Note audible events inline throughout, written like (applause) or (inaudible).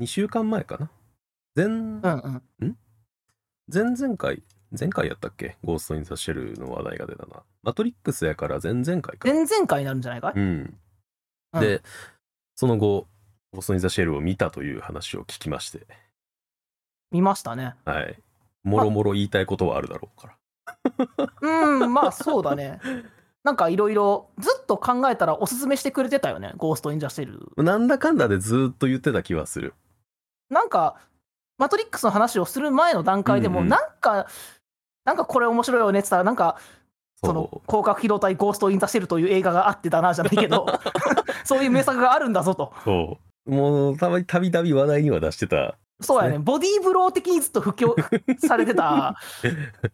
2週間前かな？前、うんうん。前々回前回やったっけ？ゴースト・イン・ザ・シェルの話題が出たなマトリックスやから前々回か。前々回になるんじゃないかい、うん。うん。でその後ゴースト・イン・ザ・シェルを見たという話を聞きまして。見ましたね。はい。もろもろ言いたいことはあるだろうから。うん、まあそうだね。なんかいろいろずっと考えたらおすすめしてくれてたよね、ゴースト・イン・ザ・シェル。なんだかんだでずーっと言ってた気はするなんか、マトリックスの話をする前の段階でも、うんうん。なんか、なんかこれ面白いよねって言ったら、なんか、その広角機動隊ゴースト・イン・ザ・シェルという映画があってだなじゃないけど、(laughs) そういう名作があるんだぞと。そう。もうたびたびたび話題には出してた。そうやね、ね。ボディーブロー的にずっと布教されてた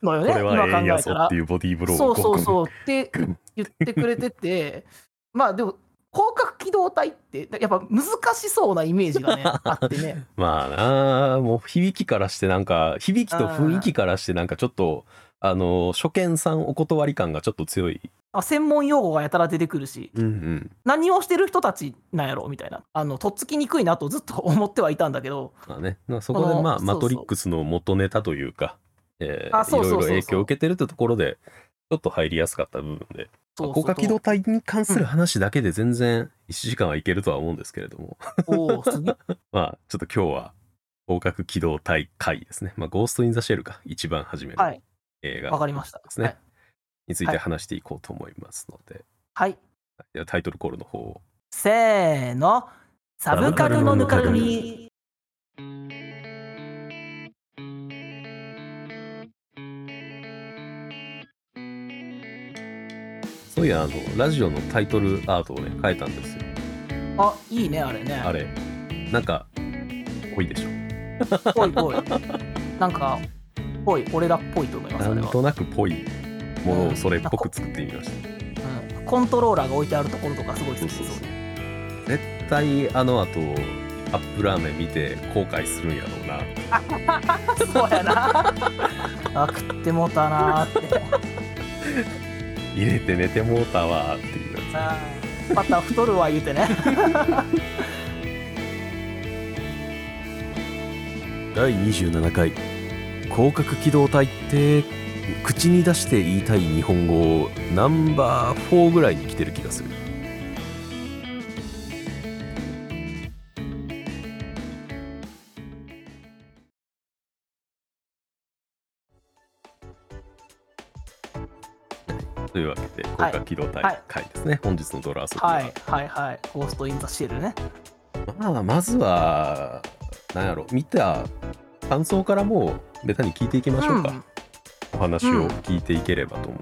のよね、(laughs) これは今ええんや考えたらぞって。いうボディーブローをそうそうう。そうって言ってくれてて、まあでも、広角機動隊って、やっぱ難しそうなイメージがね、(laughs) あってね。まあなあもう響きからしてなんか響きと雰囲気からしてなんかちょっとあの初見さんお断り感がちょっと強い。あ専門用語がやたら出てくるし、うんうん。何をしてる人たちなんやろみたいな。あの、とっつきにくいなとずっと思ってはいたんだけど、まあね。まあそこでまあマトリックスの元ネタというかいろいろ影響を受けてるってところでちょっと入りやすかった部分で高架機動隊に関する話だけで全然1時間はいけるとは思うんですけれども。お (laughs) まあちょっと今日は広角機動隊回ですね。まあゴースト・イン・ザ・シェルか一番初めのはい、映画わかりました。ですね、はい。について話していこうと思いますので、はい。ではタイトルコールの方を。せーの、サブカルのぬかるみ。そういやあのラジオのタイトルアートをね変えたんですよあ、いいね、あれね。あれなんかぽいでしょぽいぽい。なんか、ぽい、俺らっぽいと思います。なんとなくぽいものをそれっぽく作ってみましたうんコントローラーが置いてあるところとかすごい好きそうそうそうそう絶対あの後カップラーメン見て後悔するんやろうな (laughs) そうやな。あ、食ってもうたなーって。入れて寝てもうたわーっていうまた太るわ言うてね。つ (laughs) 第27回。広角機動隊って口に出して言いたい日本語ナンバー4ぐらいに来てる気がするい。うわけで広角機動はい隊回ですね、本日のドラ遊びは、はい。はい。はい。ゴースト・イン・ザ・シェルね。まあまずはなんやろ。見た感想からもうベタに聞いていきましょうか、うん。お話を聞いていければと思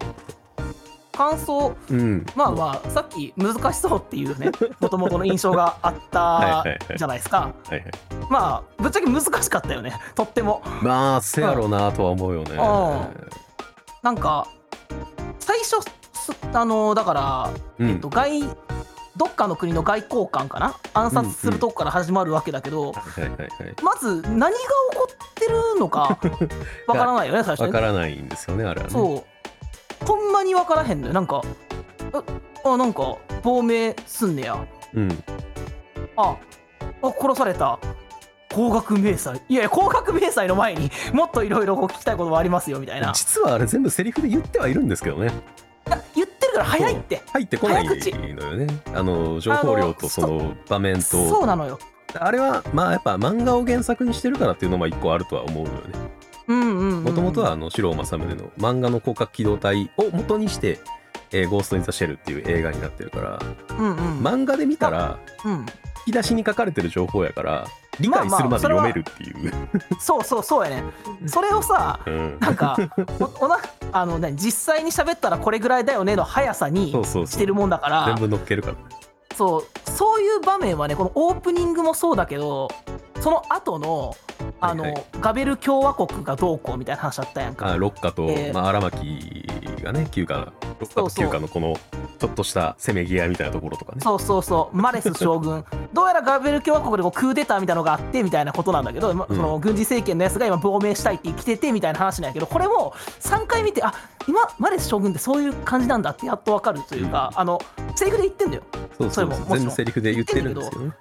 感想、ううん。まあまあ、さっき難しそうっていうね、もともとの印象があっはいたはいはいじゃないですか。はいはい。まあ、ぶっちゃけ難しかったよね、とっても。まあせやろうなとは思うよね。うなんか、最初、すあの、だから、うんえっと、外、どっかの国の外交官かな？暗殺するとこから始まるわけだけど、まず何が起こってるのか (laughs) わからないよね、最初わね。からないんですよねあれはねそう。ほんまにわからへんのよ。なんか、あ、あなんか、亡命すんねや。うんあ、あ殺された。高額明細。いやいや、高額明細の前にもっといろいろ聞きたいこともありますよ、みたいな。い実はあれ全部セリフで言ってはいるんですけどねから早いって。入ってこないのよねあの情報量とその場面とそうなのよ。あれはまあやっぱ漫画を原作にしてるからっていうのも一個あるとは思うのよね。もともとはあの四郎正宗の漫画の広角機動隊を元にして、えーゴースト・イン・ザ・シェルっていう映画になってるからうんうん。漫画で見たらうん。引き出しに書かれてる情報やから理解するまで読めるっていう、そうそうそうやね。それをさ、うん。なんか、おおなあのね、実際に喋ったらこれぐらいだよねの速さにしてるもんだから。全、部乗っけるから。ねそうそういう場面はねこのオープニングもそうだけどその後のあの、はい。はいガベル共和国がどうこうみたいな話だったやんか。あロッカと、えー。まあ、荒牧がね休暇ロッカとそうそう。休暇のこのちょっとしたせめぎ合いみたいなところとかね。そうそうそう。マレス将軍。(laughs) どうやらガベル共和国でこうクーデターみたいなのがあってみたいなことなんだけど、まうん。その軍事政権のやつが今亡命したいって生きててみたいな話なんやけどこれも3回見てあ今マレス将軍ってそういう感じなんだってやっとわかるというか、あのセリフで言ってんだよ。そうそうそれも全部セリフで言ってるんですけどね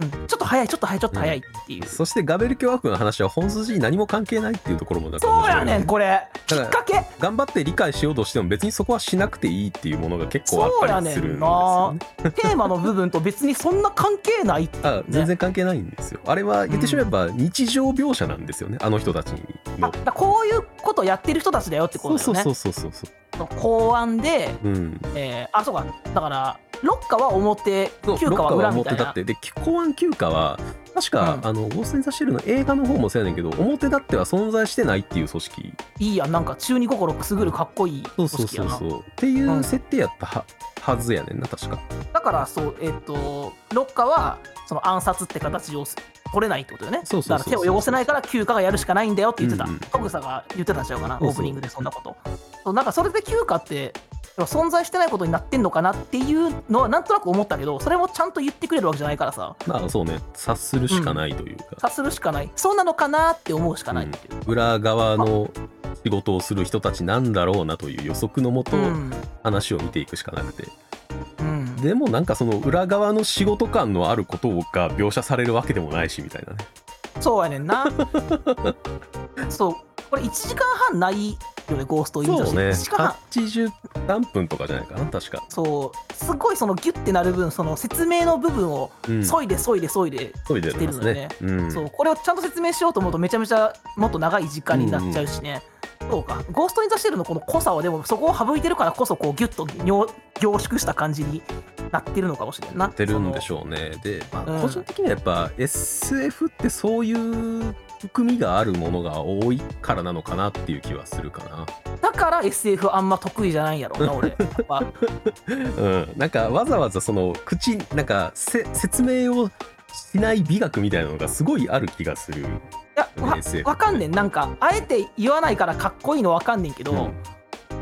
うん。ちょっと早いちょっと早いちょっと早いっていう、そしてガベル共和国の話は本筋に何も関係ないっていうところもなんか面そうやねんこれ。きっかけ。頑張って理解しようとしても別にそこはしなくていいっていうものが結構あったりするんですそうよね。テーマの部分と別にそんな関係ないあ全然関係ないんですよ。あれは言ってしまえば日常描写なんですよね、あの人たちあの。だこういうことやってる人たちだよってこそうとだよね。そうそうそうそうそう。公安で、うん。えーあそうか。だからロッカは表そう休暇は裏みたいな。って。で公安休暇は確か、うん。あのゴースト・イン・ザ・シェルの映画の方もそうやねんけど表立っては存在してないっていう組織。いいやんなんか中二心くすぐるかっこいい組そうそう織やなそうそう。っていううん。設定やったは,、はずやねんな確か。だからそうえっ、とロッカはその暗殺って形を取れないってことよね。そうそうそうそうだから手を汚せないから休暇がやるしかないんだよって言ってた、うんうんが言ってたんちゃうかなそうそう。オープニングでそんなこと。そうなんかそれで休暇って存在してないことになってんのかなっていうのはなんとなく思ったけどそれもちゃんと言ってくれるわけじゃないからさ。まあそうね察するしかないというか、察するしかない。そうなのかなって思うしかないう、裏側の仕事をする人たちなんだろうなという予測のもとうん。話を見ていくしかなくて、うん。でもなんかその裏側の仕事感のあることが描写されるわけでもないしみたいなね。そうやねんな。(laughs) そうこれ1時間半ないよねゴーストインザシェルそうね。1時間半。80何分とかじゃないかな確か、そう。すごいそのギュッてなる分その説明の部分をうん、削いで削いで削いで、急いでますね。うん。そうこれをちゃんと説明しようと思うとめちゃめちゃもっと長い時間になっちゃうしね、そうか。ゴースト・イン・ザ・シェルのこの濃さはでもそこを省いてるからこそこうギュッと凝凝縮した感じになってるのかもしれんな。ってるんでしょょうね。で、まあうん。個人的にはやっぱ SF ってそういう含みがあるものが多いからなのかなっていう気はするかな。だから SF あんま得意じゃないんやろうな俺。やっぱ。(laughs) うん、なんかわざわざその口なんかせ説明をしない美学みたいなのがすごいある気がする。いやわかんねん。なんかあえて言わないからかっこいいのわかんねんけど、うん。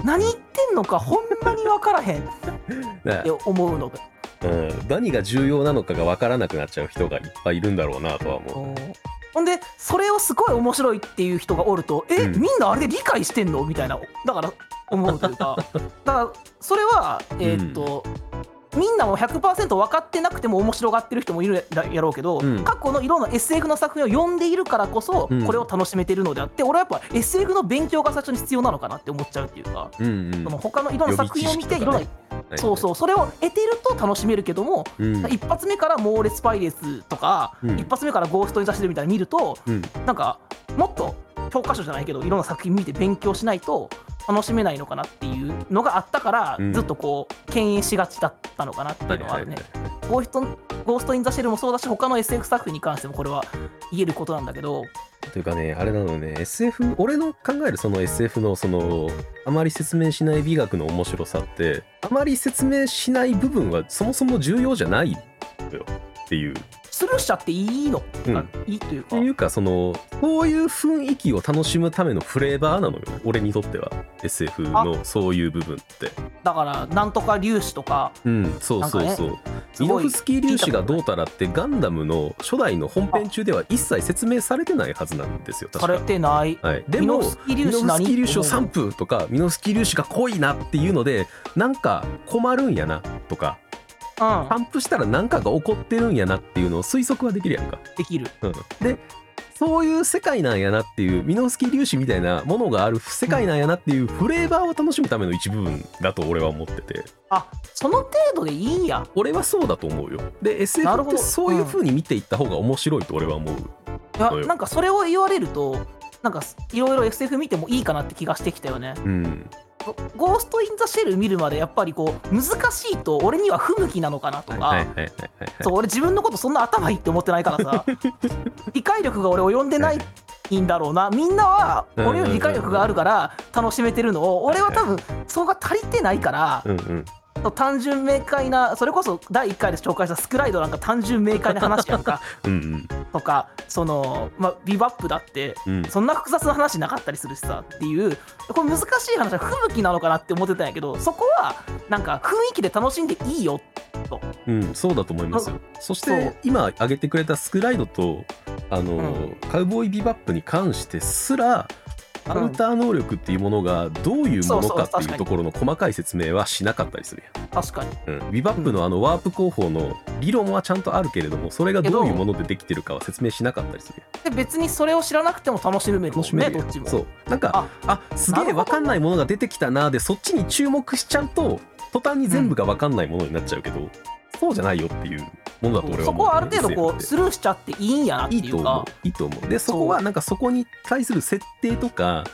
何言ってんのかほんまにわからへん。(laughs) っだて思うのがうん、何が重要なのかが分からなくなっちゃう人がいっぱいいるんだろうなとは思う。ほんでそれをすごい面白いっていう人がおるとえ、うん。みんなあれで理解してんの？みたいなだから思うというか。(laughs) だからそれはえーっと、みんなも100%分かってなくても面白がってる人もいるやろうけど、うん。過去のいろんな SF の作品を読んでいるからこそうん。これを楽しめてるのであって、俺はやっぱ SF の勉強が最初に必要なのかなって思っちゃうっていうか、うんうん。その他のいろんな作品を見ていろんな、ね。そうそうそれを得てると楽しめるけども、うん。一発目から猛烈パイレーツとか、うん。一発目からゴーストに出してるみたいに見るとうん。なんかもっと教科書じゃないけどいろんな作品見て勉強しないと楽しめないのかなっていうのがあったから、うん。ずっとこう敬遠しがちだったのかなっていうのはあるね。ゴーストゴースト・イン・ザ・シェルもそうだし他の SF 作品に関してもこれは言えることなんだけど。というかねあれなのね。SF 俺の考えるその SF のそのあまり説明しない美学の面白さってあまり説明しない部分はそもそも重要じゃないのよっていうスルーしちゃっていいの、うん。いいというか。っていうかそのそういう雰囲気を楽しむためのフレーバーなのよ。俺にとっては。SF のそういう部分って。だからなんとか粒子とか。うん。そうそうそう、すごいミノフスキー粒子がどうたらってガンダムの初代の本編中では一切説明されてないはずなんですよ。確か。されてない。はい、でもミノフスキー粒子粒子を3分とかミノフスキー粒子が濃いなっていうのでなんか困るんやなとかうん。パンプしたら何かが起こってるんやなっていうのを推測はできるやんか。できる。うん、でそういう世界なんやなっていうミノフスキー粒子みたいなものがある世界なんやなっていうフレーバーを楽しむための一部分だと俺は思ってて。あその程度でいいんや。俺はそうだと思うよ。でな SF ってそういう風に見ていった方が面白いと俺は思う。いやなんかそれを言われるとなんかいろいろ SF 見てもいいかなって気がしてきたよね。うん、ゴースト・イン・ザ・シェル見るまでやっぱりこう難しいと俺には不向きなのかなとか。そう俺自分のことそんな頭いいって思ってないからさ。(laughs) 理解力が俺を読んでないんだろうな。みんなは俺より理解力があるから楽しめてるのを俺は多分そこが足りてないから単純明快なそれこそ第1回で紹介したスクライドなんか単純明快な話やんか。(laughs) うんうん。とかその、まあ、ビバップだってうん。そんな複雑な話なかったりするしさっていうこれ難しい話は不向きなのかなって思ってたんやけどそこはなんか雰囲気で楽しんでいいよと。うん、そうだと思いますよ。そして今挙げてくれたスクライドとあの、うん。カウボーイビバップに関してすらアウター能力っていうものがどういうものかっていうところの細かい説明はしなかったりする確かに。やん、うん、ビバップのあのワープ工法の理論はちゃんとあるけれどもそれがどういうものでできてるかは説明しなかったりするやん。で別にそれを知らなくても楽しめるねどっちも。そう。なんかあすげえ分かんないものが出てきたなでそっちに注目しちゃうと途端に全部が分かんないものになっちゃうけど、そうじゃないよっていうものだと俺は思う、そこはある程度こうスルーしちゃっていいんやなっていいか。いうと思う。いいと思う。でそこはなんかそこに対する設定とか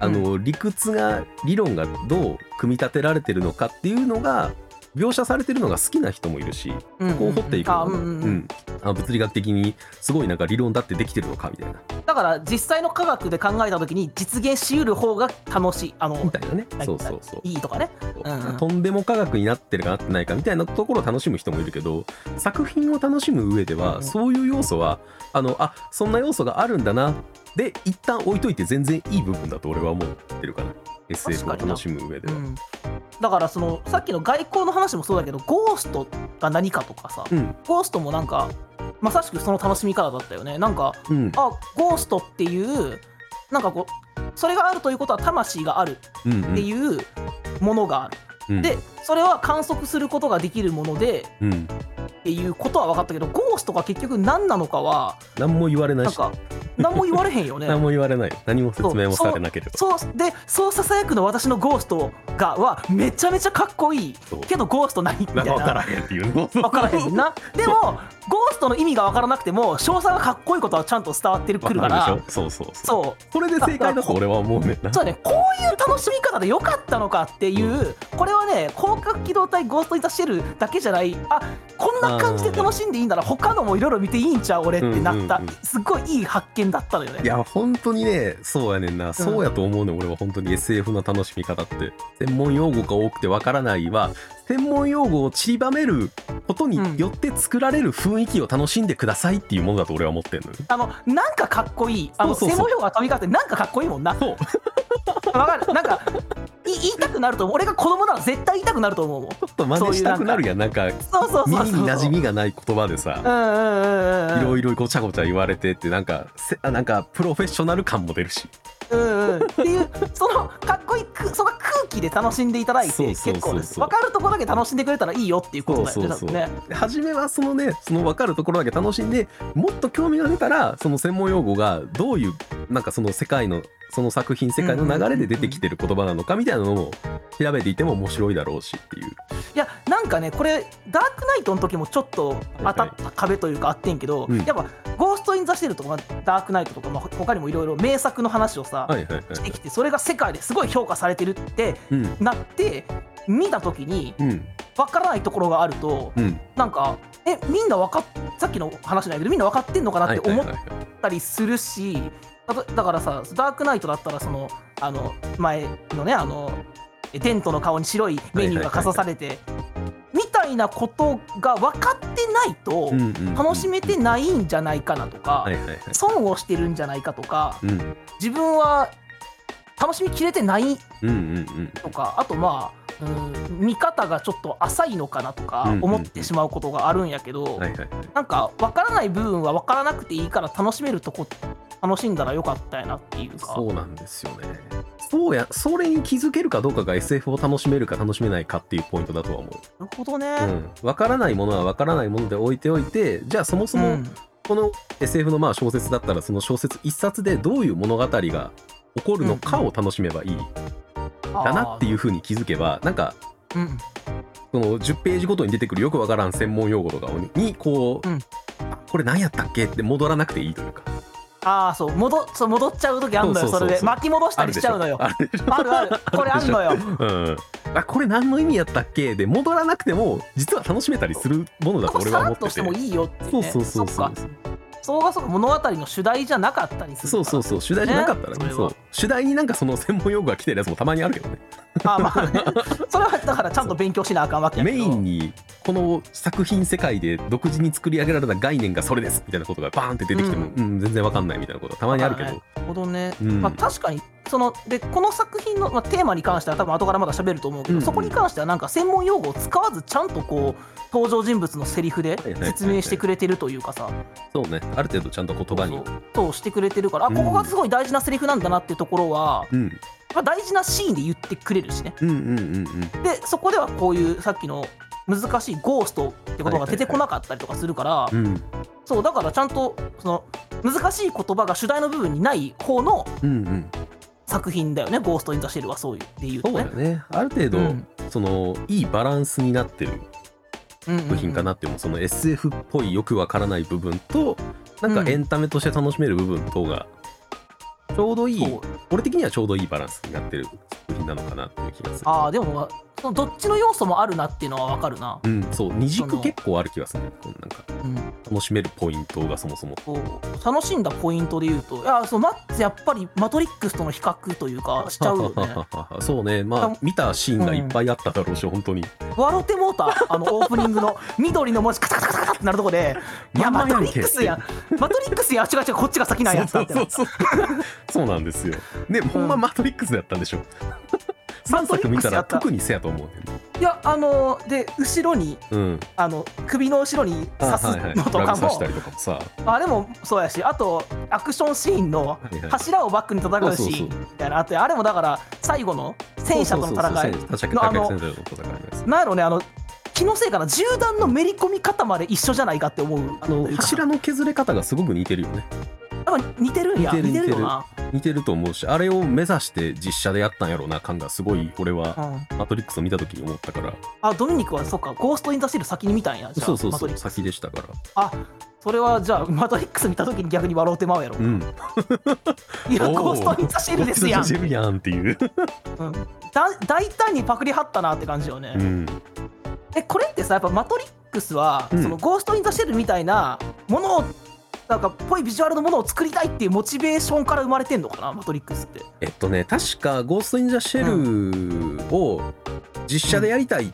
あの理屈が理論がどう組み立てられてるのかっていうのが描写されてるのが好きな人もいるしうんうんこう掘っていくのも、あうんうんうん。あ物理学的にすごいなんか理論だってできてるのかみたいな。だから実際の科学で考えた時に実現しうる方が楽しい。あのみたいなね。そうそうそう。いいとかね。う。んうん。とんでも科学になってるかなってないかみたいなところを楽しむ人もいるけど作品を楽しむ上では、うんそういう要素はあのあそんな要素があるんだな。で一旦置いといて全然いい部分だと俺は思ってるかな。SF を楽しむ上では。うんだからそのさっきの外交の話もそうだけどゴーストが何かとかさ、うん。ゴーストもなんかまさしくその楽しみ方だったよね。なんかうん。あゴーストっていうなんかこうそれがあるということは魂があるうんうん。っていうものがある、うん。でそれは観測することができるものでうん、っていうことは分かったけどゴーストが結局何なのかは何も言われないし。なんか何も言われへんよね。何も言われない。何も説明もされなければ。そう。でそうささやくの私のゴーストがはめちゃめちゃかっこいい。けどゴースト何みたいな。分からへんっていう。の分からへんな。(laughs) でもゴーストの意味が分からなくても詳細がかっこいいことはちゃんと伝わってるくるかわらるでしょ？そうそうそう。そう。それで正解だと俺は思うねんな。そうだね、こういう楽しみ方でよかったのかっていう、これはね、広角機動隊ゴースト・イン・ザ・シェルだけじゃない、あこんな感じで楽しんでいいんな。ら、他のもいろいろ見ていいんちゃう、俺ってなった、うんうんうん。すっごいいい発見だったのよね。いや本当にねそうやねんな、そうやと思うねん俺は本当に。SF の楽しみ方って。専門用語が多くてわからないは専門用語を散りばめることによって作られる雰囲気を楽しんでくださいっていうものだと俺は思ってんのよ。あのなんかかっこいい、あのそうそうそう。専門用語が飛び交って、なんかかっこいいもんな。そう。わかる、なんかい言いたくなると思う、俺が子供なら絶対言いたくなると思うもん。ちょっと真似したくなるやん。なんか。そうそうそうそう。耳に馴染みがない言葉でさうんうんうんうん。いろいろごちゃごちゃ言われてってなんかせあなんかプロフェッショナル感も出るしうんうん、っていうそのかっこいいくその空気で楽しんでいただいて結構です。分かるところだけ楽しんでくれたらいいよっていうことだよね初めはそのねその分かるところだけ楽しんでもっと興味が出たらその専門用語がどういうなんかその世界のその作品世界の流れで出てきてる言葉なのかみたいなのも調べていても面白いだろうしっていういやなんかねこれダークナイトの時もちょっと当たった壁というかあってんけど、うん。やっぱ「ゴースト・イン・ザ・シェル」とかダークナイトとか、まあ、他にもいろいろ名作の話をさ、はいはいはい。してきてそれが世界ですごい評価されてるってうん。なって見た時にうん。分からないところがあるとうん。なんかえみんな分かっさっきの話なんやけどみんな分かってんのかなって思っはいはいはい。たりするしだとだからさダークナイトだったらそのあの前のねあのテントの顔に白いメニューがかざされてみたいなことが分かってないと楽しめてないんじゃないかなとか損をしてるんじゃないかとかうん。自分は楽しみきれてないとかあとまあうん見方がちょっと浅いのかなとかうんうん思ってしまうことがあるんやけど、なんか分からない部分は分からなくていいから楽しめるとこ楽しんだらよかったやなっていうか。そうなんですよね。そうやそれに気づけるかどうかが SF を楽しめるか楽しめないかっていうポイントだとは思う。なるほどね、うん、分からないものは分からないもので置いておいてじゃあそもそもうん。この SF のまあ小説だったらその小説一冊でどういう物語が起こるのかを楽しめばいいだなっていうふうに気づけばなんかうん。その10ページごとに出てくるよくわからん専門用語とかにこう、うん。あこれ何やったっけ？って戻らなくていいというか。ああそう。戻そう戻っちゃう時あんのよそれで。巻き戻したりしちゃうのよ。ある (laughs) あるこれあんのよ。うん、あこれ何の意味やったっけ？で戻らなくても実は楽しめたりするものだと俺は思ってて。っとしてもいいよっていう、ね、そうそうそうそうっかそうか物語の主題じゃなかったりするそうそうそう主題じゃなかったらねねそう。主題になんかその専門用語が来てるやつもたまにあるけどね。あーまあね。それはだからちゃんと勉強しなあかんわけやけメどインにこの作品世界で独自に作り上げられた概念がそれですみたいなことがバーンって出てきても、ううん全然わかんないみたいなことがたまにあるけど、なるほどね、うん。まあ確かにそのでこの作品の、まあ、テーマに関しては多分後からまだ喋ると思うけど、うんうん。そこに関してはなんか専門用語を使わずちゃんとこう登場人物のセリフで説明してくれてるというかさ。そうね。ある程度ちゃんと言葉に。そうしてくれてるからあうん。ここがすごい大事なセリフなんだなっていうところは、うん。まあ、大事なシーンで言ってくれるしね。うんうんうんうん。でそこではこういうさっきの難しいゴーストって言葉が出てこなかったりとかするから、うん。そうだからちゃんとその難しい言葉が主題の部分にない方の作品だよね「ゴースト・イン・ザ・シェル」はそういう。で言うとそうだねよね。ある程度、うん。そのいいバランスになってる作品かなっていう。のその SF っぽいよくわからない部分となんかエンタメとして楽しめる部分とがちょうどいい、俺的にはちょうどいいバランスになってる作品なのかなっていう気がする。ああでもそのどっちの要素もあるなっていうのは分かるな、うんそう。二軸結構ある気がするね。なんかうん、楽しめるポイントがそもそも。楽しんだポイントで言うといやそうマッツやっぱりマトリックスとの比較というか (laughs) しちゃうよね。(laughs) そうね。まあ見たシーンがいっぱいあっただろうし、本当に。笑ってもうた。あのオープニングの (laughs) 緑の文字カタカタカタってなるとこでいやマトリックスやマトリックスや違う違うこっちが先なんやってなったそうそうそうそうなんですよ。ねほんまマトリックスだったんでしょ、(laughs) 3作見たら特にせやと思うねいやあので後ろにんうん。あの首の後ろに刺すのとかも。ラグ刺したりとかもさ。あれもそうやしあとアクションシーンの柱をバックに戦うシーンみたいな。のあってあれもだから最後の戦車との戦い。のあのなんやろねあの気のせいかな銃弾のめり込み方まで一緒じゃないかって思うあの柱の削れ方がすごく似てるよね似てるんや。似てる似てる。よな似てると思うしあれを目指して実写でやったんやろうな感がすごい俺は。うん。マトリックスを見た時に思ったから。あドミニクはそっか。ゴースト・イン・ザ・シェル先に見たんやじゃあそうそうそうマトリックス。先でしたから。あそれはじゃあマトリックス見た時に逆に笑うてまうやろうん。いやゴースト・イン・ザ・シェルですやん。ゴーストインザシェルやんっていう。うん。だ大胆にパクリはったなって感じよね、うん。えこれってさやっぱマトリックスは、うん。そのゴースト・イン・ザ・シェルみたいなものをなんかぽいビジュアルのものを作りたいっていうモチベーションから生まれてんのかな？マトリックスって。えっとね確か「ゴースト・イン・ザ・シェル」を実写でやりたいっ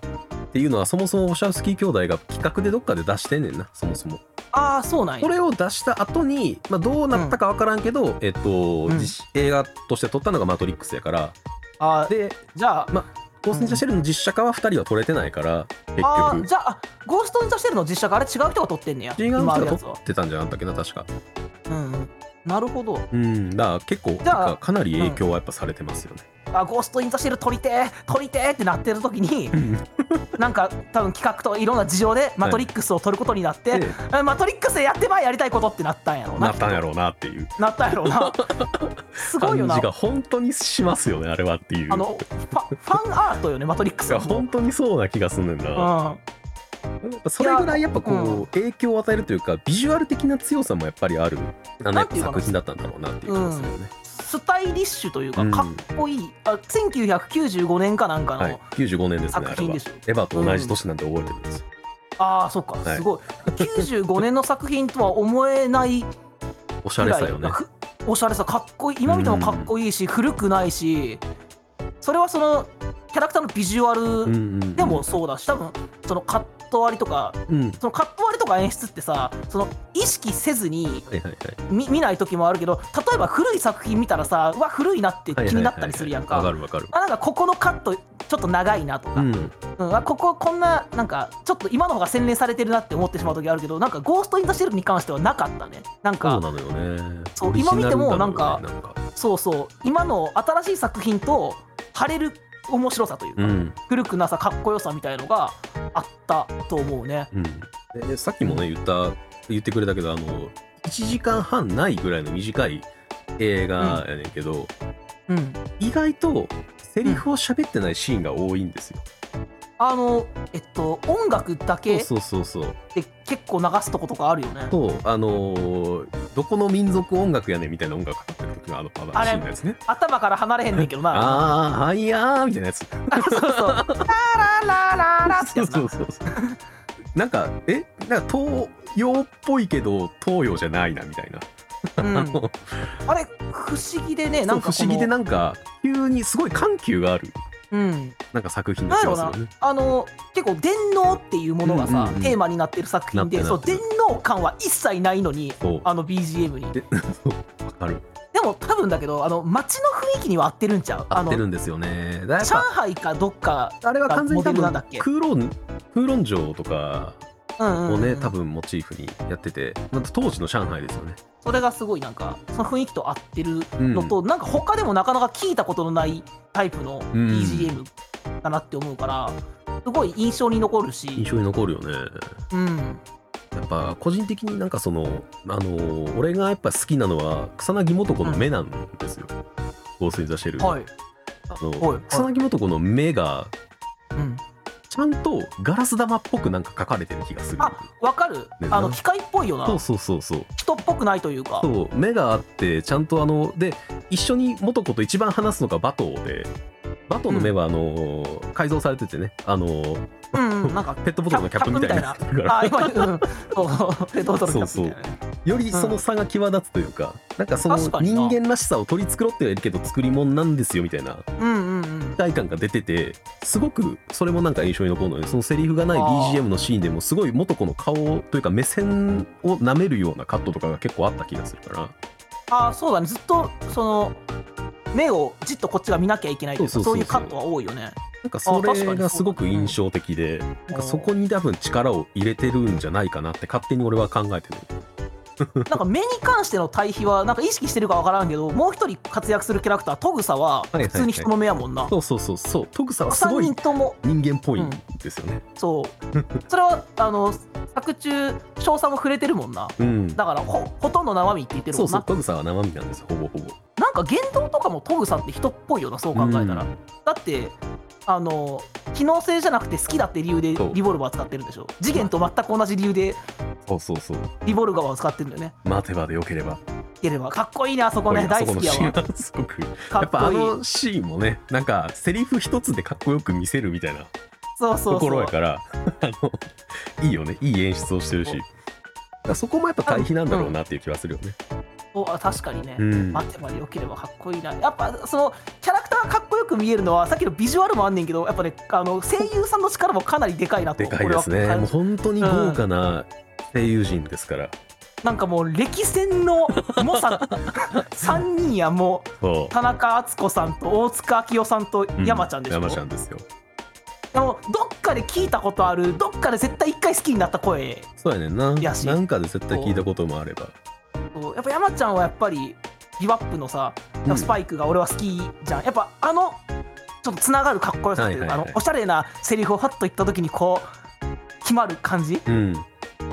ていうのはそもそもウォシャウスキー兄弟が企画でどっかで出してんねんなそもそも。ああそうなんや。これを出した後に、まあ、どうなったか分からんけど、えっと、うん。実映画として撮ったのが「マトリックス」やから。あーでじゃあ、まゴースト・イン・ザ・シェルの実写化は2人は撮れてないから結局じゃああゴースト・イン・ザ・シェルの実写があれ違う人が撮ってんねや。違う人が撮ってたんじゃなかったっけな確かうんうん。なるほど。うん。だから結構かかなり影響はやっぱされてますよね、あゴースト・イン・ザ・シェル撮りてー撮りてーってなってる時になんか多分企画といろんな事情でマトリックスを撮ることになって、マトリックスでやってまいやりたいことってなったんやろうな。なったんやろうなっていう。なったんやろうな。(laughs) すごいよな。感じが本当にしますよねあれはっていう。あのファファンアートよねマトリックスはもう本当にそうな気がすんねん。な、うんそれぐらいやっぱこう、うん。影響を与えるというかビジュアル的な強さもやっぱりあるあの作品だったんだろうなっていう気がするよね、スタイリッシュというかうん。かっこいい、あ1995年かなんかの、はい。95年ですね作品でしょエヴァと同じ年なんで覚えてるんですよ、ああそっか。はい。すごい、95年の作品とは思えないおしゃれさよね。ふおしゃれさかっこいい。今見てもかっこいいし、古くないしそれはそのキャラクターのビジュアうんルうんうん。でもそうだし多分そのカット割りとかうん。そのカット割りとか演出ってさその意識せずにはいはいはい。見見ない時もあるけど例えば古い作品見たらさうわ古いなって気になったりするやんわかかるわかる。あなんかここのカットちょっと長いなとか、うん。うん、あこここんななんかちょっと今の方が洗練されてるなって思ってしまう時あるけどなんか「ゴースト・イン・ザ・シェル」に関してはなかったね。なんそうかなのよね。そう今見てもなんかなんか。そうそう。今の新しい作品と晴れる面白さというか、うん。古くなさかっこよさみたいのがあったと思うね。うんでさっきもね言った言ってくれたけどあの1時間半ないぐらいの短い映画やねんけど、うん。意外とセリフを喋ってないシーンが多いんですよ、あのえっと音楽だけそうそうそうそう。で結構流すとことかあるよね。そうあのーどこの民族音楽やねんみたいな音楽かかってる時のあのパワーシーンのやつね。頭から離れへんねんけどなあ。(laughs) あはいやーみたいなやつ。(laughs) そうそう「(laughs) ラララララ」ってそうやつな。そうそうそうなんかえ？なんか東洋っぽいけど東洋じゃないなみたいな、うん。あれ不思議でねなんか不思議でなんか急にすごい緩急がある。うん。なんか作品ななんやろうな気がすね。あの結構電脳っていうものがさ、うんうんうん。テーマになってる作品でそう電脳感は一切ないのにあの BGM に。で。(laughs) でも多分だけどあの街の囲気には合ってるんちゃう？合ってるのんですよね。だ上海かどっかぱあれは完全に多分んだっけ？空論空論城とかうんうんうん。をね多分モチーフにやっててまた当時の上海ですよね。それがすごいなんかその雰囲気と合ってるのと、なんか他でもなかなか聞いたことのないタイプの BGM だなって思うから、すごい印象に残るし。印象に残るよね。うん。やっぱ個人的になんかそのあの俺がやっぱ好きなのは草薙素子の目なんですよ、ゴースト・イン・ザ・シェル、はい、あのはい。草薙素子の目がうん、ちゃんとガラス玉っぽくなんか描かれてる気がする。あわかる？ね。あの機械っぽいよな。そうそうそうそう。人っぽくないというか。そう。目があってちゃんとあので一緒に素子と一番話すのがバトーでバトーの目はあの、改造されててね。あのうんうん。なんかペットボトルのキャップみたいになってるからあ今うん。そう。ペットボトルキャップみたいな。ねよりその差が際立つというか、なんかその確かにな。人間らしさを取り繕ってはいるけど作り物なんですよみたいなうんうんうん。期待感が出ててすごくそれもなんか印象に残るのでそのセリフがないあー。BGM のシーンでもすごい元子の顔というか目線を舐めるようなカットとかが結構あった気がするから。あそうだね。ずっとその目をじっとこっちが見なきゃいけないというかそういうカットは多いよね。なんかそれがすごく印象的でなんかそこに多分力を入れてるんじゃないかなって勝手に俺は考えてる (laughs) なんか目に関しての対比はなんか意識してるかわからんけどもう一人活躍するキャラクタートグサははいはい普通に人の目やもんな、そうそうそうそう。トグサはすご3い人とも人間っぽいん。ですよね。そう。それはあの作中詳細も触れてるもんな。うん。だからほほとんど生身って言ってるそもな。うんそうトグサは生身なんですほぼほぼ。なんか言動とかもトグさんって人っぽいよなそう考えたら、うん。だってあの機能性じゃなくて好きだって理由でそう。リボルバー使ってるんでしょ。次元と全く同じ理由でそうそうそう。リボルバーを使ってるんだよね。待てばでよければ。いければ。かっこいいねあそこね。大好きやわ。すごくかやっぱあのシーンもねなんかセリフ一つでかっこよく見せるみたいなそうそうところやからあのいいよね。いい演出をしてるし。そこもやっぱ対比なんだろうなっていう気はするよね。おあ確かにね、うん。待てばよければかっこいいな。やっぱそのキャラクターがかっこよく見えるのはさっきのビジュアルもあんねんけどやっぱねあの声優さんの力もかなりでかいなとでかいですね。もう本当に豪華な声優陣ですから、なんかもう歴戦の猛者。(laughs) 3人やもう田中敦子さんと大塚明夫さんと山ちゃんでしょ、う山ちゃんですよ。でもどっかで聞いたことあるどっかで絶対一回好きになった声。そうやねんな。なんかで絶対聞いたこともあれば。そう。やっぱ山ちゃんはやっぱりギブアップのさうん。スパイクが俺は好きじゃん、やっぱあのちょっとつながるかっこよさっていうか、はいはいはいあのおしゃれなセリフをファッと言った時にこう決まる感じ、うん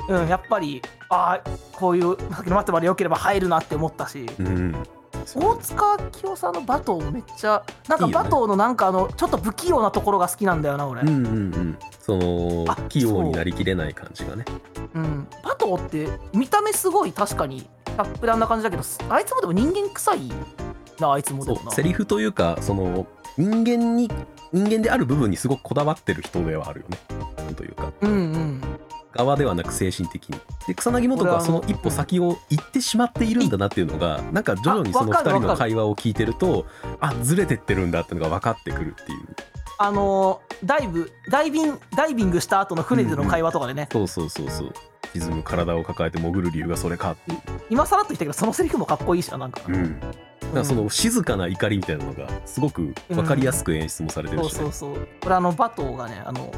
うん、やっぱりああこういう待ってまでよければ入るなって思ったし。うん。大塚明夫さんのバトーめっちゃなんかバトーのなんかあのちょっと不器用なところが好きなんだよな俺、うんうんうん。そのあ器用になりきれない感じがね。う。ん、バトーって見た目すごい確かにタップランな感じだけどあいつもでも人間臭いなあいつもでもな。セリフというかその人間に人間である部分にすごくこだわってる人ではあるよね。というか。うんうん側ではなく精神的に。で草薙素子はその一歩先を行ってしまっているんだなっていうのがなんか徐々にその2人の会話を聞いてるとあずれてってるんだっていうのが分かってくるっていう。あのーダイブダイビンダイビングした後の船での会話とかでね、そうそうそうそう。沈む体を抱えて潜る理由がそれかっていう、今更っと言ったけどそのセリフもかっこいいしななんか、うん、だからその静かな怒りみたいなのがすごく分かりやすく演出もされてるそうし、ね。そうそうこれあのバトーがねあの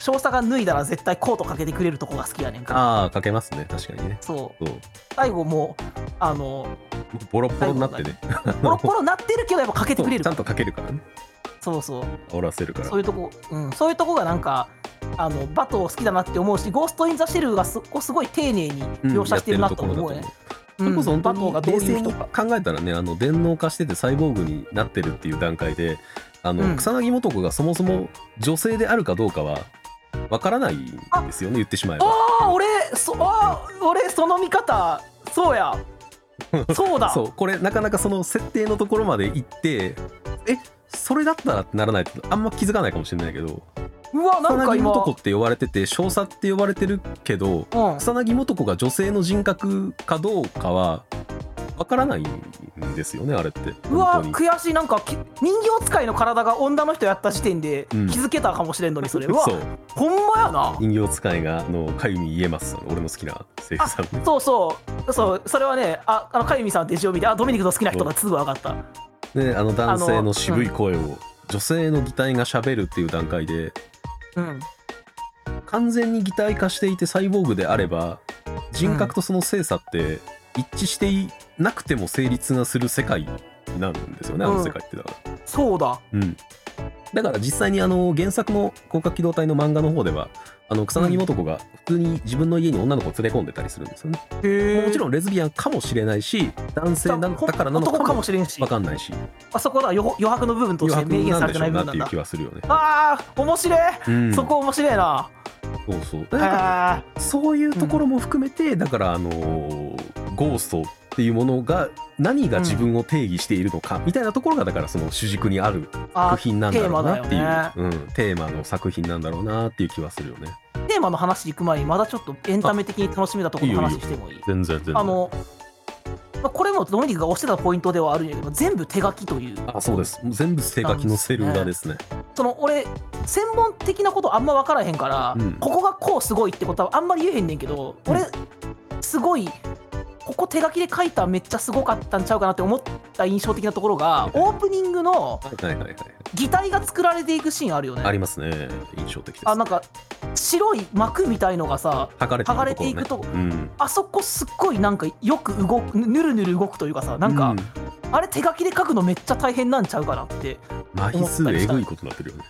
少佐が脱いだら絶対コートかけてくれるとこが好きやねんから。ああかけますね。確かにね。そう。最後もうあのボロッボロになってね。ポロポロなってるけどやっぱかけてくれる。ちゃんとかけるからね。そうそう。煽らせるから。そういうとこ、うん、そういうとこがなんかあのバトー好きだなって思うしゴースト・イン・ザ・シェルがすすごい丁寧に描写してるなと思うね、それこそ本当バトーにがどういう冷静に考えたらねあの電脳化しててサイボーグになってるっていう段階であの、うん。草薙素子がそもそも女性であるかどうかはわからないんですよね言ってしまえば。ああ俺そあー俺その見方そうや。(laughs) そうだ。そうこれなかなかその設定のところまで行ってえそれだったらってならないとあんま気づかないかもしれないけどうわな草薙んか今。素子って呼ばれてて少佐って呼ばれてるけどうん。草薙素子が女性の人格かどうかはわからないんですよねあれって。うわ悔しい。なんかき人形使いの体が女の人やった時点で気うん。づけたかもしれんのにそれ、(laughs) うわそう。ほんまやな。人形使いがあのかゆみ言えます。俺の好きな声優さんねそうそう。そうそれはねああのかゆみさんって字を見てあドミニクの好きな人だすぐ分かった。ね、あの男性の渋い声を女性の擬態がしゃべるっていう段階でうん。完全に擬態化していてサイボーグであれば人格とその精査って一致していなくても成立がする世界なんですよね、あの世界ってだから。そうだ。うん、だから実際にあの原作の広角機動隊の漫画の方ではあの草薙素子が普通に自分の家に女の子を連れ込んでたりするんですよね。もちろんレズビアンかもしれないし男性なんだからなの男かかももしれんしわかんないし。あそこだ。余余白の部分として明言されてなんでしょうなっていうない部分なんだ。気はするよね。あー面白い、うん、そこ面白いな。そうそう。だからあそういうところも含めて、だからあのーゴーストっていうものが何が自分を定義しているのかみたいなところがだからその主軸にあるあ作品なんだろうなっていうテーマだようん、テーマの作品なんだろうなっていう気はするよね。テーマの話行く前にまだちょっとエンタメ的に楽しめたところの話してもいい？全然全然。あのまあこれもドミニクが推してたポイントではあるんやけど全部手書きという。あそうです。全部手書きのセル画ですね。その俺専門的なことあんま分からへんから、うん。ここがこうすごいってことはあんまり言えへんねんけど俺すごいここ手書きで書いたらめっちゃすごかったんちゃうかなって思った印象的なところがオープニングの。擬態が作られていくシーンあるよね。ありますね。印象的です。あなんか白い膜みたいのがさ剥がれて剥がれていくとうん。あそこすっごいなんかよく動くぬるぬる動くというかさなんか、うあれ手書きで書くのめっちゃ大変なんちゃうかなって麻痺数えぐいことになってるよね。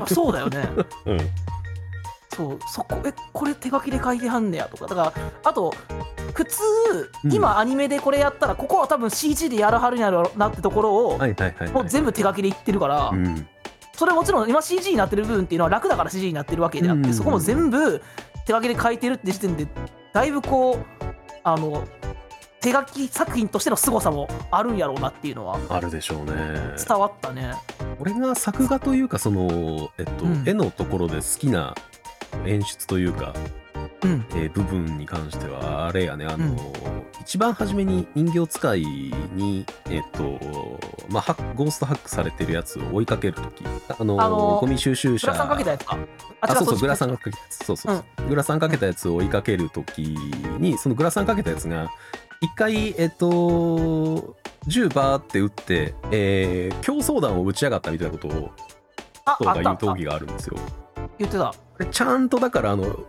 あそうだよね。(laughs) うんそうそこえこれ手書きで書いてはんねやとかだからあと普通うん今アニメでこれやったらここは多分 CG でやるはるんやろなってところを。もう全部手書きで言ってるから、うんそれもちろん今 CG になってる部分っていうのは楽だから CG になってるわけであって、そこも全部手書きで書いてるって時点でだいぶこうあの手書き作品としての凄さもあるんやろうなっていうのはあるでしょうね。伝わったね。これが作画というかその、えっとうん絵のところで好きな演出というか、うん。えー部分に関してはあれやねあの、うん。一番初めに人形使いにえっとまあハックゴーストハックされてるやつを追いかけるときあのあのゴミ収集車。グラサンかけたやつか。あそうそうグラサンかけたやつそうそうグラサンかけたやつを追いかけるときにそのグラサンかけたやつが一回えっと銃バーって撃って、えー競争弾を打ち上がったみたいなことをあ人があったあった言う時があるんですよ。言ってた。ちゃんとだからあの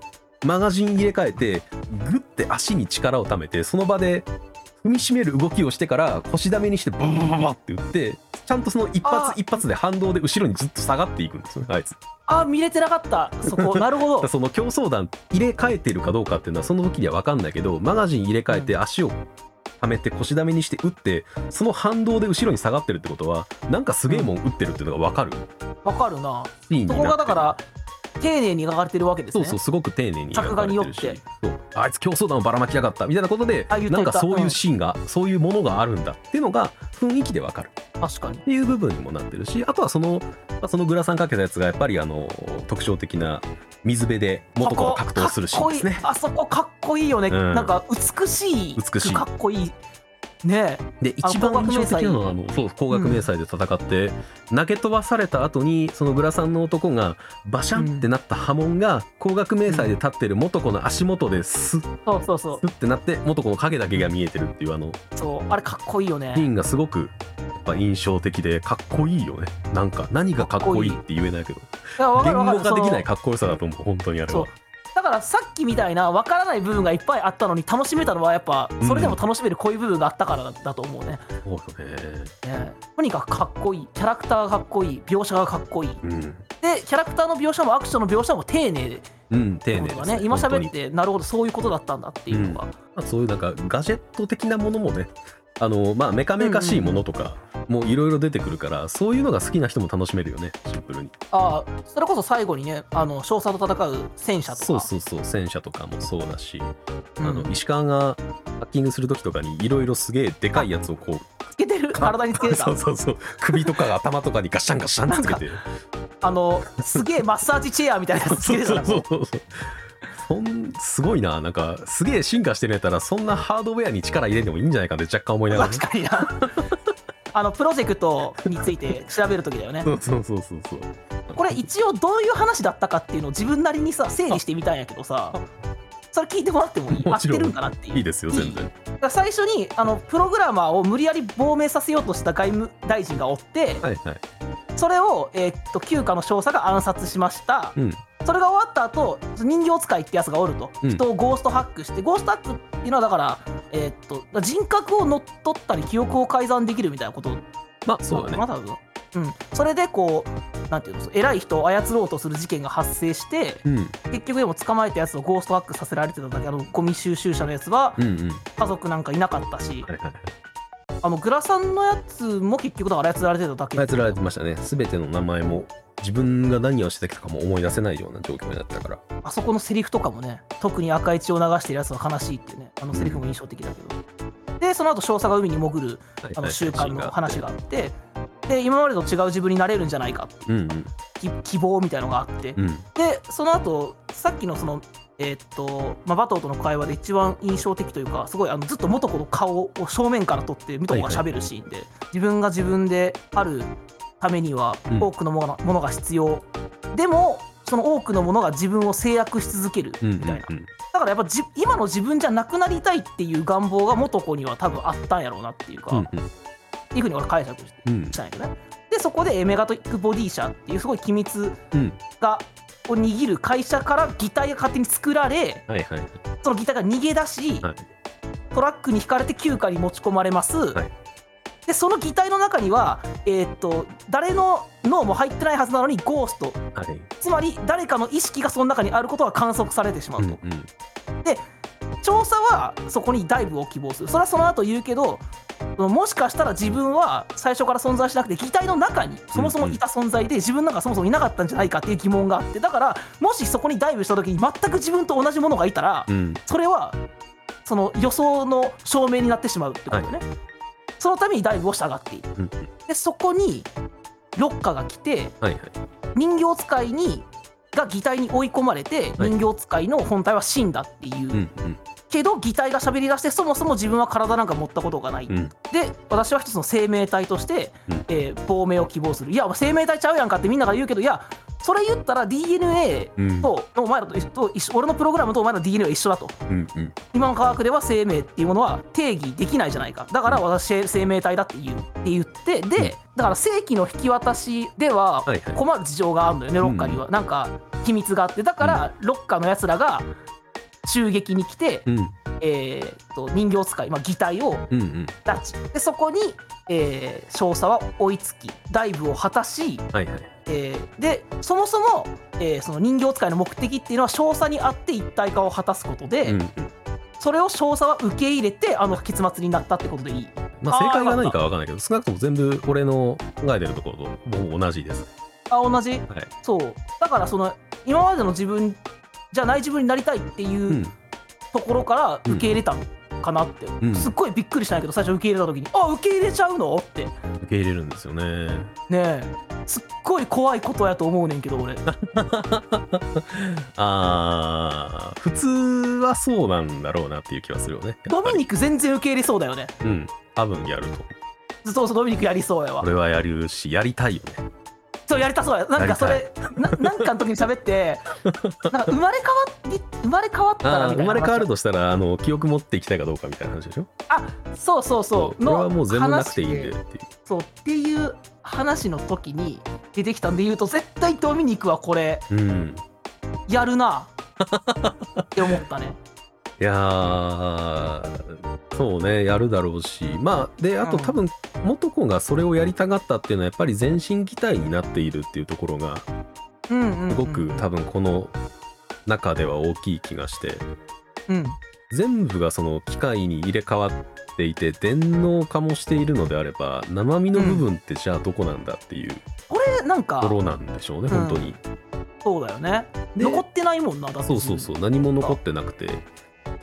マガジン入れ替えてグッて足に力をためてその場で踏みしめる動きをしてから腰だめにしてバババババって打ってちゃんとその一発一発で反動で後ろにずっと下がっていくんですよねあいつ。あ見れてなかったそこなるほどその競争弾入れ替えてるかどうかっていうのはその時には分かんないけどマガジン入れ替えて足をはめて腰だめにして打ってその反動で後ろに下がってるってことはなんかすげえもん打ってるっていうのが分かるわかるなそこがだから丁寧に描かれてるわけですね。そうそうすごく丁寧に作画によって。描かれてるしそう。あいつ競争弾をばらまきやがった。みたいなことでなんかそういうシーンが、そういうものがあるんだっていうのが雰囲気でわかる。確かに。っていう部分にもなってるしあとはそのまあそのグラサンかけたやつがやっぱりあの特徴的な水辺で元子と格闘するシーンですね。あそこかっこいいよね、うん。なんか美しい。美しい。かっこいいねで一番印象的なのはあのそう高額迷彩で戦って、投げ飛ばされた後にそのグラサンの男がバシャンってなった波紋が高額迷彩で立ってる元子の足元でスッそうそうそう。ってなって元子の影だけが見えてるっていうあのそうあれかっこいいよね。シーンがすごくやっぱ印象的でかっこいいよね。なんか何がかっこいいって言えないけど。言語ができないそかっこよさだと思う。本当にあれはからさっきみたいなわからない部分がいっぱいあったのに楽しめたのはやっぱそれでも楽しめるこういう部分があったからだと思うね,、そうよね。ね。とにかくかっこいい。キャラクターがかっこいい。描写がかっこいい。うん、でキャラクターの描写もアクションの描写も丁寧で。うん、丁寧ですね。今喋ってなるほどそういうことだったんだっていうのが、まあ、そういうなんかガジェット的なものもねあのまあメカメカしいものとかもいろいろ出てくるから、そういうのが好きな人も楽しめるよねシンプルに。ああそれこそ最後にねあの少佐と戦う戦車とか。そうそうそう戦車とかもそうだし、うん。あの石川がハッキングする時とかにいろいろすげえでかいやつをこうつけてる体につけてた。(laughs) そうそうそう。首とか頭とかにガッシャンガッシャンってつけてあのすげえマッサージチェアみたいなやつつけてたそうそうそうそうそんすごいな。なんかすげえ進化してるんやったらそんなハードウェアに力入れてもいいんじゃないかって若干思いながらね。確かになあのプロジェクトについて調べる時だよね。そ (laughs) うそうそうそうそう。これ一応どういう話だったかっていうのを自分なりにさ整理してみたんやけどさそれ聞いてもらってもいい？合ってるんだなっていう。いいですよ全然。最初にあのプログラマーを無理やり亡命させようとした外務大臣がおってはいはい。それを、えーっと旧家の少佐が暗殺しました。うん。それが終わった後人形使いってやつがおると、うん。人をゴーストハックしてゴーストハックっていうのはだから、えーっと人格を乗っ取ったり記憶を改ざんできるみたいなこと。まあそうだね。まあ多分うん、それでこうなんていうの偉い人を操ろうとする事件が発生してうん。結局でも捕まえたやつをゴーストハックさせられてただけあのゴミ収集車のやつはうんうん。家族なんかいなかったし、あのグラさんのやつも結局だから操られてただけ。操られてましたね。全ての名前も自分が何をしてきたかも思い出せないような状況になってたから。あそこのセリフとかもね特に赤い血を流してるやつは悲しいっていうねあのセリフも印象的だけど、でその後少佐が海に潜るあの習慣の話があってで今までと違う自分になれるんじゃないか。うんうん。き希望みたいのがあって、うん。でその後さっきのそのえーっと、まあ、バトーとの会話で一番印象的というかすごいあのずっと元子の顔を正面から撮って元子が喋るシーンで、自分が自分であるためにはうん。多くのもの,、ものが必要。でもその多くのものが自分を制約し続けるうんみたいな、うんだからやっぱじ今の自分じゃなくなりたいっていう願望が元子には多分あったんやろうなっていうか、うんっていうふうに俺解釈したんやけどね。でそこでメガトリックボディ社っていうすごい機密うん。がを握る会社から擬態が勝手に作られはいはいその擬態が逃げ出し、はい。トラックに引かれて休暇に持ち込まれます、はい。でその擬態の中には、えーっと誰の脳も入ってないはずなのにゴースト。はい。つまり誰かの意識がその中にあることが観測されてしまうと、うんうん。調査はそこにダイブを希望する。それはその後言うけどもしかしたら自分は最初から存在しなくて擬態の中にそもそもいた存在で自分なんかそもそもいなかったんじゃないかっていう疑問があってだからもしそこにダイブした時に全く自分と同じものがいたらうん。それはその予想の証明になってしまうってことね、そのためにダイブを従っている。うん。でそこにロッカが来てはいはい。人形使いにが擬態に追い込まれてはい。人形使いの本体は死んだっていう、うんけど擬態が喋り出してそもそも自分は体なんか持ったことがない、うん。うんで私は一つの生命体として、うん。えー亡命を希望する。いや生命体ちゃうやんかってみんなが言うけどいやそれ言ったら DNA うん。とお前らと俺のプログラムとお前らの DNA は一緒だと。うんうん。今の科学では生命っていうものは定義できないじゃないか。だから私生命体だって言う。って言ってでだから正規の引き渡しでははいはい。困る事情があるのよねロッカーには、なんか秘密があって。だからロッカーのやつらが襲撃に来て、うん。えー、と人形使い、まあ、擬態をうんうん。拉致でそこに、えー少佐は追いつきダイブを果たし、はいはい。えーでそもそも、えーその人形使いの目的っていうのは少佐に会って一体化を果たすことで、うんうん。それを少佐は受け入れてあの結末になったってことでいい。まあ正解が何かわかんないけど少なくとも全部俺の考えてるところともう同じです。あ同じ？はい。そう。だからその今までの自分じゃない自分になりたいってういうん。ところから受け入れたかなって、うん。すっごいびっくりしたんやけど最初受け入れた時にあ受け入れちゃうの？って。受け入れるんですよね。ねえ。すっごい怖いことやと思うねんけど俺。(laughs) あー普通はそうなんだろうなっていう気はするよね。ドミニク全然受け入れそうだよね。クうん。多分やると。そうそうドミニクやりそうやわ。俺はやるしやりたいよねそうやりたそう。やなんかそれななんかの時に喋ってなんか生まれ変わり生まれ変わったらみたいな生まれ変わるととしたらあの記憶持っていきたいかどうかみたいな話でしょ？あそうそうそう。これはもう全部なくていいんでっていう。そうっていう話の時に出てきたんで言うと絶対ドミニクはこれ。うん。やるな。って思ったねいやーそうねやるだろうし。まあであとうん。多分元子がそれをやりたがったっていうのはやっぱり全身擬態になっているっていうところがすごく多分この中では大きい気がして。うん。全部がその機械に入れ替わっていて電脳化もしているのであれば生身の部分ってじゃあどこなんだっていうこれなんかところなんでしょうね、うん。本当に。そうだよね。で残ってないもんなだって。そうそうそう何も残ってなくて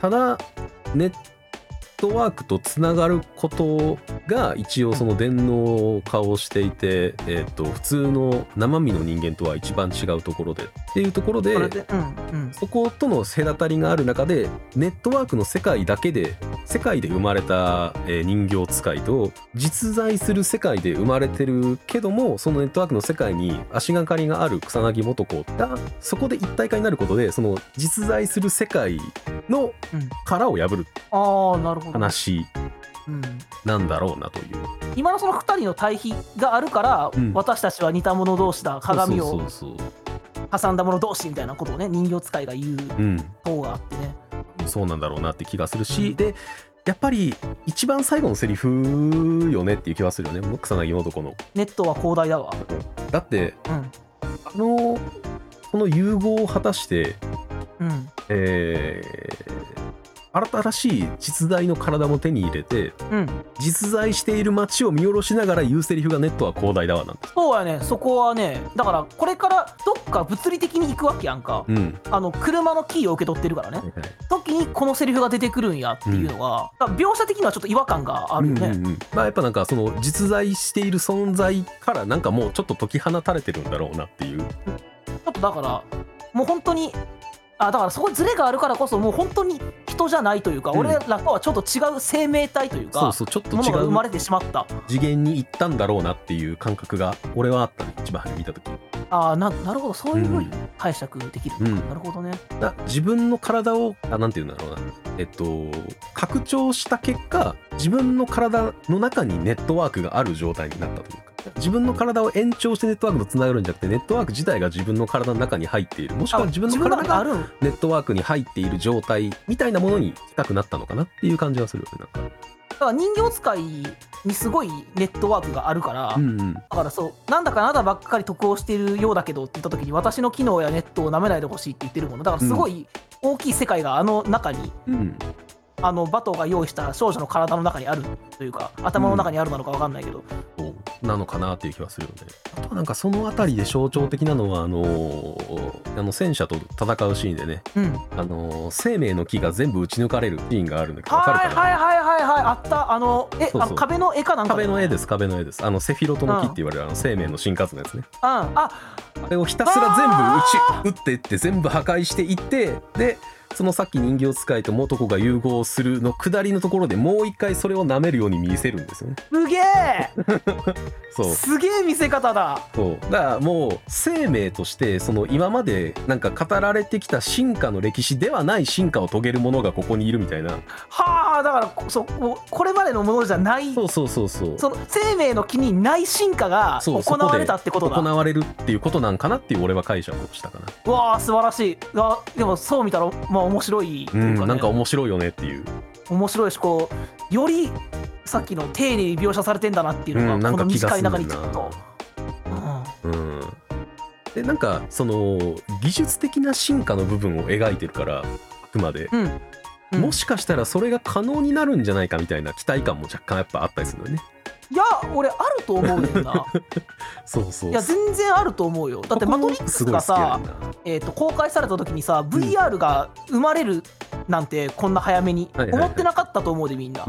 ただネットワークとつながることが一応その電脳化をしていて、えー、と普通の生身の人間とは一番違うところでっていうところでうんうん。そことの隔たりがある中でネットワークの世界だけで世界で生まれた、えー人形使いと実在する世界で生まれてるけどもそのネットワークの世界に足がかりがある草薙素子がそこで一体化になることでその実在する世界のうん殻を破るああなるほど、話うん、なんだろうなという。今のその2人の対比があるから、うん。私たちは似た者同士だ。鏡そを挟んだ者同士みたいなことをね人形使いが言ううん方があってね。そうなんだろうなって気がするしでやっぱり一番最後のセリフよねっていう気はするよね。草薙素子のネットは広大だわ。だってうん。あのこの融合を果たしてうん。えー新しい実在の体も手に入れてうん。実在している街を見下ろしながら言うセリフがネットは広大だわなんて。そうやね。そこはねだからこれからどっか物理的に行くわけやんか、うん。あの車のキーを受け取ってるからね。はいはい。時にこのセリフが出てくるんやっていうのは、だから描写的にはちょっと違和感があるよね、うんうんうん。まあやっぱなんかその実在している存在からなんかもうちょっと解き放たれてるんだろうなっていう。ちょっとだからもう本当にあだからそこにズレがあるからこそもう本当に人じゃないというか、うん。俺らとはちょっと違う生命体というかそうそうちょっとものが生まれてしまった。次元に行ったんだろうなっていう感覚が俺はあったね一番初め見た時。ああななるほどそういうふうに解釈できる。のか、うん。なるほどね。だ自分の体をあなんて言うんだろうな。えっと拡張した結果自分の体の中にネットワークがある状態になったというか自分の体を延長してネットワークとつながるんじゃなくてネットワーク自体が自分の体の中に入っている。もしくはあ自分の体がネットワークに入っている状態みたいなものに近くなったのかなっていう感じはするよねなんか。だから人形使いにすごいネットワークがあるから、うんうん。だからそうなんだかあなたばっかり得をしているようだけどって言った時に私の機能やネットを舐めないでほしいって言ってるもの。だからすごい大きい世界があの中に、うんあのバトが用意した少女の体の中にあるというか頭の中にあるなのか分かんないけど、そうなのかなっていう気はするよね。あとはなんかそのあたりで象徴的なのはあのーあの戦車と戦うシーンでね、うん。あのー生命の木が全部撃ち抜かれるシーンがあるんだけどわかるかな、はいはいはいはいはい。あった。あのえそうそう。壁の絵かなんか壁の絵です。す壁の絵です。あのセフィロトの木って言われるあの生命の進化図のやつね。うん。ああれをひたすら全部撃ち撃っていって全部破壊していってでそのさっき人形使いと元子が融合するの下りのところでもう一回それを舐めるように見せるんですよね。すげえ！(laughs) そう。すげえ見せ方だ。そう。だからもう生命としてその今までなんか語られてきた進化の歴史ではない進化を遂げるものがここにいるみたいな。はあだからこそうここれまでのものじゃない。そうそうそうそう。その生命の木にない進化が行われたってことだ。行われるっていうことなんかなっていう俺は解釈をしたかな。うわあ素晴らしい。あでもそう見たらまあ面白いとういうか、ね。んなんか面白いよねっていう。面白いしこうよりさっきの丁寧に描写されてんだなっていうのが、この短い中にちょっと、うん。うん。でなんかその技術的な進化の部分を描いてるからあくまで、もしかしたらそれが可能になるんじゃないかみたいな期待感も若干やっぱあったりするのよね俺あると思うねんな。(laughs) そうそう。いや全然あると思うよ。だってマトリックスがさ、えー、と公開された時にさ VR が生まれるなんてこんな早めに思ってなかったと思うでみんな、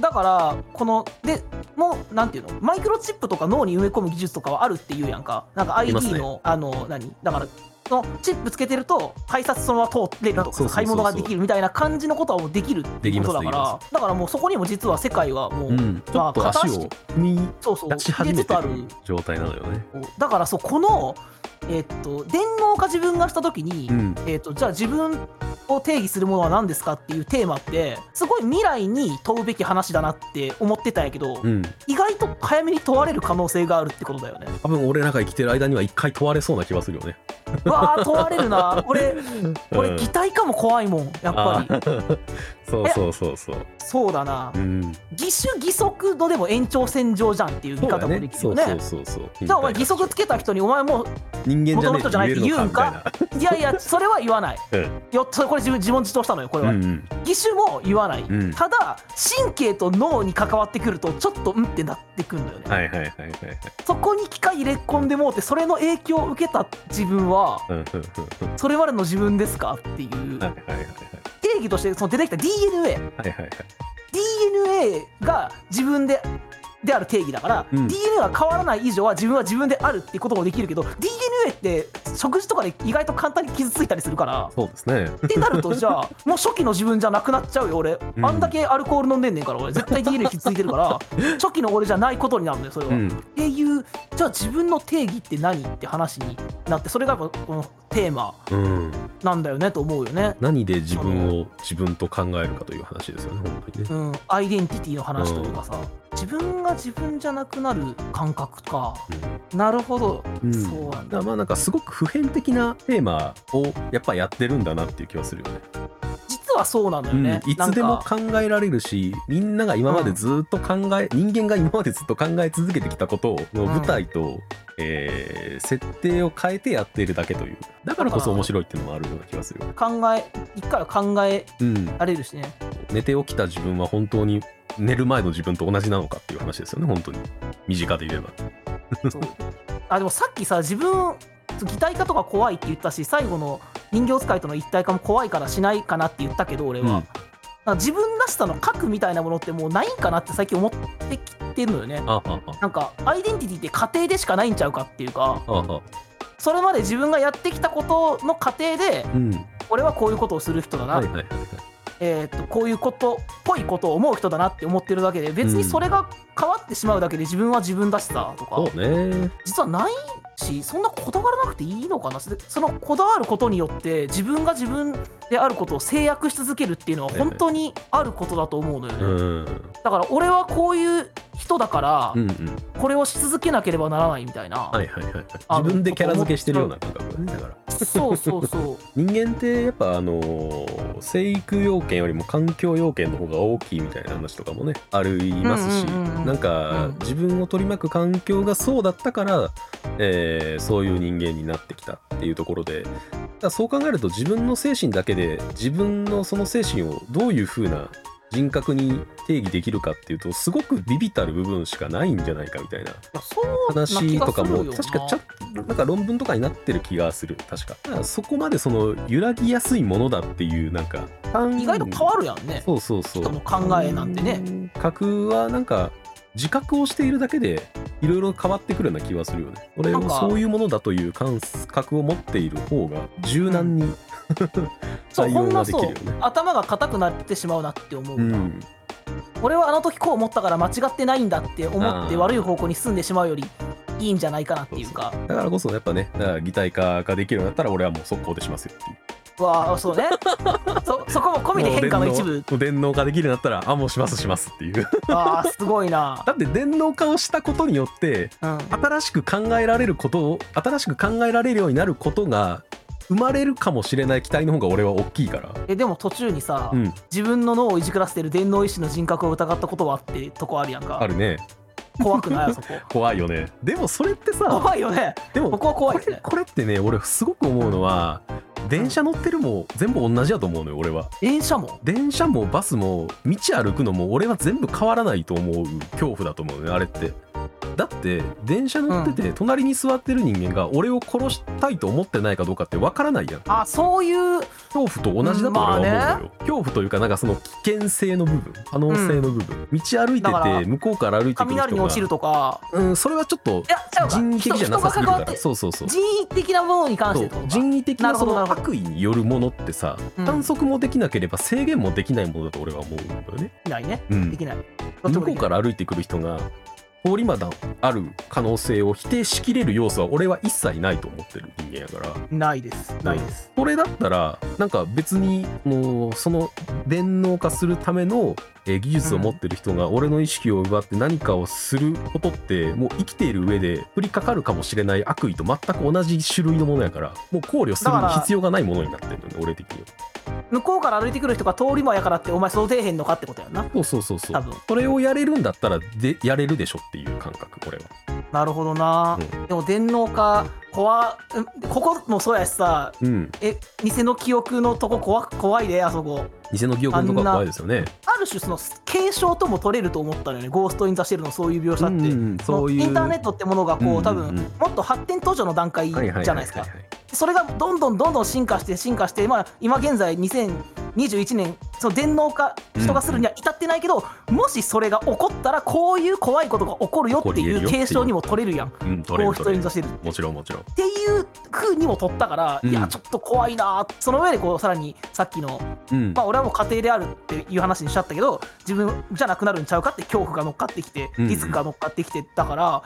だからこのでもうなんていうの？マイクロチップとか脳に埋め込む技術とかはあるっていうやんか。なんか ID ねの、あの何？だからそのチップつけてると改札そのまま通れるとか買い物ができるみたいな感じのことはもうできるってことだから。だからもうそこにも実は世界はもう、うん、ちょっと足を踏みそうそう出し始めてる状態なのよね。だからそうこのえっと電脳化自分がした時に、うん、えっとじゃあ自分を定義するものは何ですかっていうテーマってすごい未来に問うべき話だなって思ってたんやけど、うん、意外と早めに問われる可能性があるってことだよね。多分俺らが生きてる間には一回問われそうな気はするよね。うわあ問われるな俺俺 (laughs) うん擬態かも怖いもんやっぱり (laughs) そうそうそうそう。そうだな。うん、義手義足のでも延長線上じゃんっていう見方もできるよね。そうそうそうそう。じゃあお前義足つけた人にお前もう人間じゃねえじゃないって言うんか？いやいやそれは言わない。みたいな。よそここれ自分自問自答したのよこれは、うんうん。義手も言わない、うん。ただ神経と脳に関わってくるとちょっとうんってなってくるのよね、はいはいはいはいはい。そこに機械入れ込んでもうてそれの影響を受けた自分はうんうんうんうん。それまでの自分ですかっていう。はいはいはい。定義としてその出てきた DNA はいはいはい。はい DNA が自分でである定義だから、うん。DNA が変わらない以上は自分は自分であるっていうこともできるけど DNA って食事とかで意外と簡単に傷ついたりするからそうですね。ってなるとじゃあもう初期の自分じゃなくなっちゃうよ俺、うん。あんだけアルコール飲んでんねんから俺。絶対 DNA 傷ついてるから (laughs) 初期の俺じゃないことになるんだよそれは、っうん。ていうじゃあ自分の定義って何って話になってそれがやっぱこのテーマうん。なんだよねと思うよね。何で自分を自分と考えるかという話ですよね本当にね。うん、アイデンティティの話というかさ、自分が自分じゃなくなる感覚か。なるほど、うん。そうなんだ。まあなんかすごく普遍的なテーマをやっぱやってるんだなっていう気はするよね。実はそうなのよね、うん、いつでも考えられるしみんなが今までずっと考え、人間が今までずっと考え続けてきたことの舞台と、えー設定を変えてやっているだけという。だからこそ面白いっていうのもあるような気がする。よ。考え一回は考えうん、られるしね。寝て起きた自分は本当に寝る前の自分と同じなのかっていう話ですよね本当に。身近で言えば。そう。あでもさっきさ自分擬態化とか怖いって言ったし最後の人形使いとの一体化も怖いからしないかなって言ったけど俺は、うん。自分らしさの核みたいなものってもうないんかなって最近思ってきてるのよね。なんかアイデンティティって家庭でしかないんちゃうかっていうかそれまで自分がやってきたことの過程でうん。俺はこういうことをする人だな、はいはいはいはい。えー、とこういうことっぽいことを思う人だなって思ってるだけで別にそれが変わってしまうだけで自分は自分だしさとか、そうね。実はないしそんなこだわらなくていいのかな。そのこだわることによって自分が自分であることを制約し続けるっていうのは本当にあることだと思うのよね、うん。だから俺はこういう人だからうんうん。これをし続けなければならないみたいな、はいはいはいはい。あの自分でキャラ付けしてるような感覚だねだから。そうそうそう。(laughs) 人間ってやっぱあのー生育要件よりも環境要件の方が大きいみたいな話とかもねありますし、うんうんうんうんなんか、うん。自分を取り巻く環境がそうだったから、えーそういう人間になってきたっていうところで。だそう考えると自分の精神だけで自分のその精神をどういう風な人格に定義できるかっていうとすごくビビたる部分しかないんじゃないかみたいな話とかも確かちゃんなんか論文とかになってる気がする確か。だからそこまでその揺らぎやすいものだっていうなんか意外と変わるやんね。そうそうそう。人の考えなんてね。格はなんか自覚をしているだけでいろいろ変わってくるような気はするよね。俺なんか。をそういうものだという感覚を持っている方が柔軟に、(laughs) そう対応ほんまそう。頭が硬くなってしまうなって思う、うん。俺はあの時こう思ったから間違ってないんだって思って悪い方向に進んでしまうよりいいんじゃないかなっていうか。だからこそやっぱねだから擬態化ができるようになったら俺はもう速攻でしますよっていうわあそうね。そそこも込みで変化の一部。電脳化できるようになったらあもうしますしますっていう。あーすごいな。だって電脳化をしたことによってうん。新しく考えられることを新しく考えられるようになることが生まれるかもしれない期待の方が俺は大きいから。えでも途中にさ、うん。自分の脳をいじくらせてる電脳医師の人格を疑ったことはあってとこあるやんか。あるね。怖くない？あそこ。(laughs) 怖いよね。でもそれってさ怖いよね。でもここは怖いこれこれってね俺すごく思うのは電車乗ってるも全部同じだと思うのよ俺は。電車も？電車もバスも道歩くのも俺は全部変わらないと思う恐怖だと思うねあれってだって電車乗ってて隣に座ってる人間が俺を殺したいと思ってないかどうかってわからないやん。あそういう恐怖と同じだと俺は思うのよ、まあね。恐怖というかなんかその危険性の部分可能性の部分、道歩いてだからて向こうから歩いてくる人が雷に落ちるとか。うんそれはちょっといやちゃうか。人為的じゃなさすぎるから。人人が関わってそうそうそう。人為的なものに関してってことか人為的ななそるほどなるほど。の悪意によるものってさ、うん。観測もできなければ制限もできないものだと俺は思うんだよね。できないね。うん。できない。どっち向こうもできない。から歩いてくる人が通り魔弾ある可能性を否定しきれる要素は俺は一切ないと思ってる人間やから。ないです。ないです、これだったらなんか別にもうその電脳化するためのえー技術を持ってる人が俺の意識を奪って何かをすることってもう生きている上で降りかかるかもしれない悪意と全く同じ種類のものやからもう考慮する必要がないものになってるのね俺的には。向こうから歩いてくる人が通り魔やからってお前そう出えへんのかってことやんな。そうそうそうそう。多分。それをやれるんだったらでやれるでしょっていう感覚これは。なるほどな、うでも電脳化怖うんここもそうやしさうん。え偽の記憶のとこ怖怖いであそこ。偽の記憶のとこは怖いですよね。ある種その継承とも取れると思ったのよねゴースト・イン・ザ・シェルのそういう描写って、うんうんそのそういうインターネットってものがこう、うんうんうん。多分もっと発展途上の段階じはいはいゃないですか。はははいそれがどんどんどんどん進化して進化して、まあ、今現在2021年その電脳化人がするには至ってないけど、もしそれが起こったらこういう怖いことが起こるよっていう継承にも取れるやん。うん取れる取れる。もちろんもちろん。ていう風にも取ったから、うん。いやちょっと怖いなその上でこうさらにさっきのうん。まあ、俺はもう家庭であるっていう話にしちゃったけど自分じゃなくなるんちゃうかって恐怖が乗っかってきてうん。うんリスクが乗っかってきてだから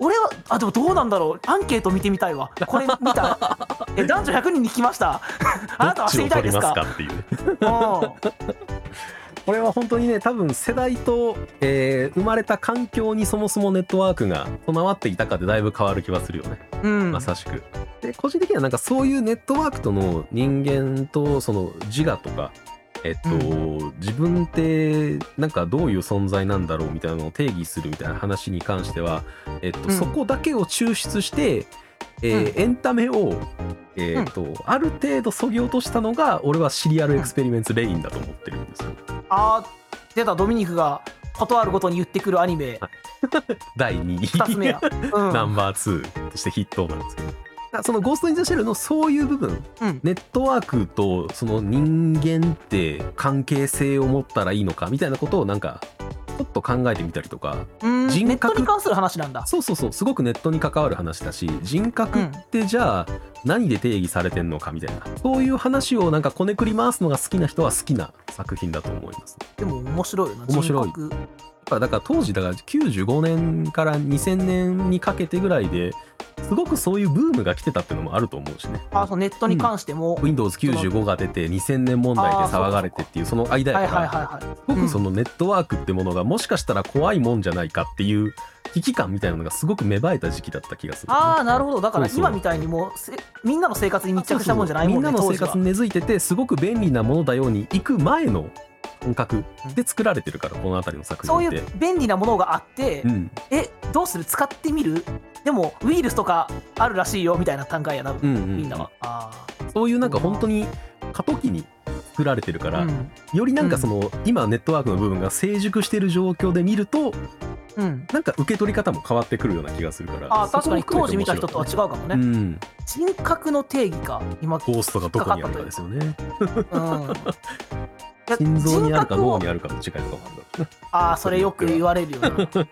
俺はあでもどうなんだろう。アンケート見てみたいわ。これ見た。(laughs) え男女100人に聞きました。(laughs) あなたは知りたいですか？どっていう。これは本当にね多分世代と、えー生まれた環境にそもそもネットワークが備わっていたかでだいぶ変わる気はするよね。うん。まさしく。で個人的にはなんかそういうネットワークとの人間とその自我とかえっと、う自分ってなんかどういう存在なんだろうみたいなのを定義するみたいな話に関しては、えっとうん。そこだけを抽出して、えーエンタメを、えーっとある程度そぎ落としたのが俺はシリアルエクスペリメンツレインだと思ってるんですよ。あー出たドミニクが断るごとに言ってくるアニメ。第2位2つ目や、うん。ナンバー2として筆頭なんですけど。あそのゴースト・イン・ザ・シェルのそういう部分。うん。ネットワークとその人間って関係性を持ったらいいのかみたいなことをなんかちょっと考えてみたりとか。うん。人格ネットに関する話なんだ。そうそうそう。すごくネットに関わる話だし人格ってじゃあ何で定義されてんのかみたいな。そういう話をなんかこねくり回すのが好きな人は好きな作品だと思います。ね。でも面白いよな。面白いぱだから当時だから95年から2000年にかけてぐらいですごくそういうブームが来てたっていうのもあると思うしね。あそうネットに関しても、Windows95 が出て2000年問題で騒がれてっていうその間やはいはいからすごくそのネットワークってものがもしかしたら怖いもんじゃないかっていう危機感みたいなのがすごく芽生えた時期だった気がする、ああなるほど。だから今みたいにもうせみんなの生活に密着したもんじゃないもんねみんなの生活に根付いててすごく便利なものだように行く前の感覚で作られてるからこの辺りの作品って。そういう便利なものがあって、うん。えどうする？使ってみる？でもウイルスとかあるらしいよみたいな段階やな、うんうんみんなは。あそういうなんか本当に過渡期に作られてるから、あうん。よりなんかその、今ネットワークの部分が成熟してる状況で見るとうん。なんか受け取り方も変わってくるような気がするから。あー確かに当時見た人とは違うかもね、うん、人格の定義か今、ゴーストがどこにあるかですよね。(laughs) うん、心臓にあるか脳にあるかの違いとかもあるああそれよく言われるよな。(laughs) 人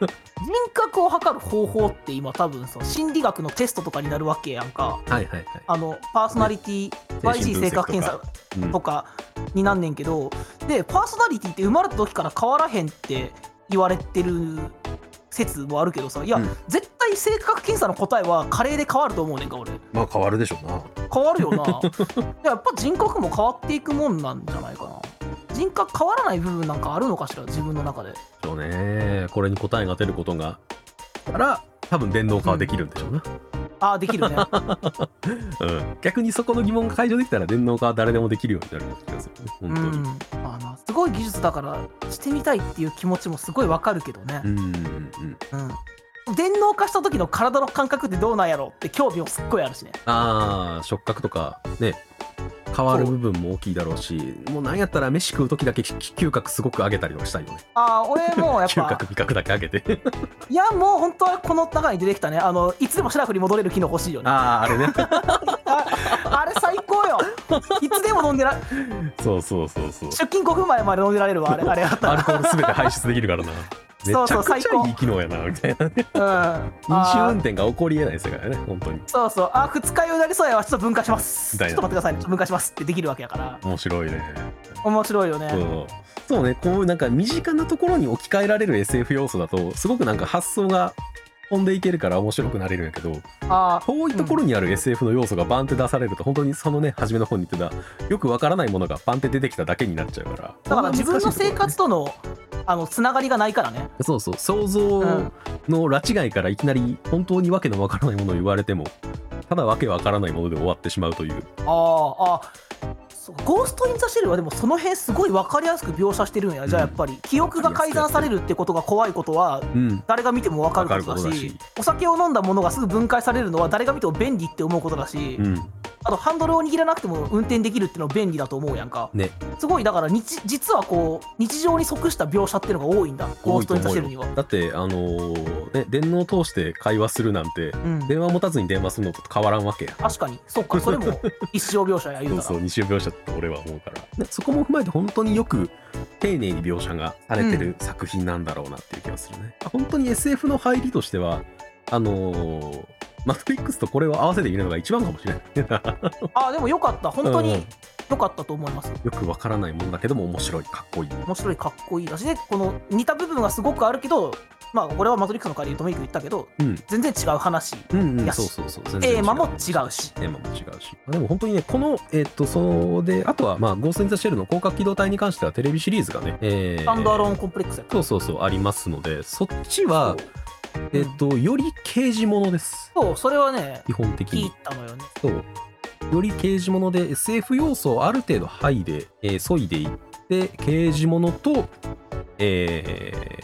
格を測る方法って今多分その心理学のテストとかになるわけやんか。はいはいはい。あのパーソナリティ精神 YG 性格検査うん。とかになんねんけどでパーソナリティって生まれた時から変わらへんって言われてる説もあるけどさいや、うん。絶対性格検査の答えは加齢で変わると思うねんか俺。まあ変わるでしょうな。変わるよな。(laughs) やっぱ人格も変わっていくもんなんじゃないかな人格変わらない部分なんかあるのかしら自分の中で。そうね。これに答えが出ることが。から多分電脳化はできるんでしょうな、ああできるね。(laughs) うん。逆にそこの疑問が解消できたら電脳化は誰でもできるようになるような気がするね。う本当に。ん。まあなすごい技術だからしてみたいっていう気持ちもすごいわかるけどね。うんうんうんうん、電脳化した時の体の感覚ってどうなんやろって興味もすっごいあるしね。ああ触覚とかね変わる部分も大きいだろうしもうなんやったら飯食う時だけ嗅覚すごく上げたりとかしたいよね。ああ俺もやっ嗅ぱ覚味覚だけ上げて。(laughs) いやもう本当はこの中に出てきたね。あのいつでもシラフに戻れる機能欲しいよね。あああれね。あ (laughs) あれ最高よ。いつでも飲んでらそうそうそうそう。出勤5分前まで飲んでられるわあれあれあったら。アルコールすべて排出できるからなそうそう最高いい機能やなみたいなね。うん。飲酒運転が起こりえない世界だね本当に。そうそう。あ二日酔いになりそうやわ。ちょっと分解します。ちょっと待ってくださいね。ちょっと分解します。ってできるわけやから。面白いね。面白いよね。そうそうね。こうなんか身近なところに置き換えられる SF 要素だとすごくなんか発想が飛んでいけるから面白くなれるんやけど遠いところにある SF の要素がバンって出されると本当にそのね初めの方に言ってたよくわからないものがバンって出てきただけになっちゃうから。だから自分の生活ととのあのつながりがないからね。そうそう。想像うんの拉違いからいきなり本当にわけのわからないものを言われてもただわけわからないもので終わってしまうという。あーあゴースト・イン・ザ・シェルはでもその辺すごい分かりやすく描写してるんや、じゃあやっぱり記憶が改ざんされるってことが怖いことはうん。誰が見ても分かることだしお酒を飲んだものがすぐ分解されるのは誰が見ても便利って思うことだし、うん。あとハンドルを握らなくても運転できるっていうのは便利だと思うやんか。ね。すごいだから日実はこう日常に即した描写っていうのが多いんだ。ゴースト・イン・ザ・シェルには。だってあのーね電脳を通して会話するなんてうん、電話持たずに電話するのと変わらんわけや。確かに。そっかそれも (laughs) 一生描写や言そううたら。そう日常描写って俺は思うから。でそこも踏まえて本当によく丁寧に描写がされてる作品なんだろうなっていう気がするね、本当に SF の入りとしてはあのーマトリックスとこれを合わせて見るのが一番かもしれないあでもよかった。本当うん。によかったと思います。よくわからないもんだけども面白いかっこいい。面白いかっこいいだし。でこの似た部分がすごくあるけどまあ俺はマトリックスの回で言うとメイク言ったけどうん。全然違う話うんうんやし。そうそうそうテーマも違うし。テーマも違うし。でも本当にねこのえっ、とそうであとはまあゴースト・イン・ザ・シェルの広角機動隊に関してはテレビシリーズがね、えースタンドアローンコンプレックスそうそうそうありますのでそっちはえっ、とより刑事ものです。そうそれはね基本的聞いにたのよね。そう。より刑事もので SF 要素をある程度剥いで、えー、削いでいって刑事ものとえー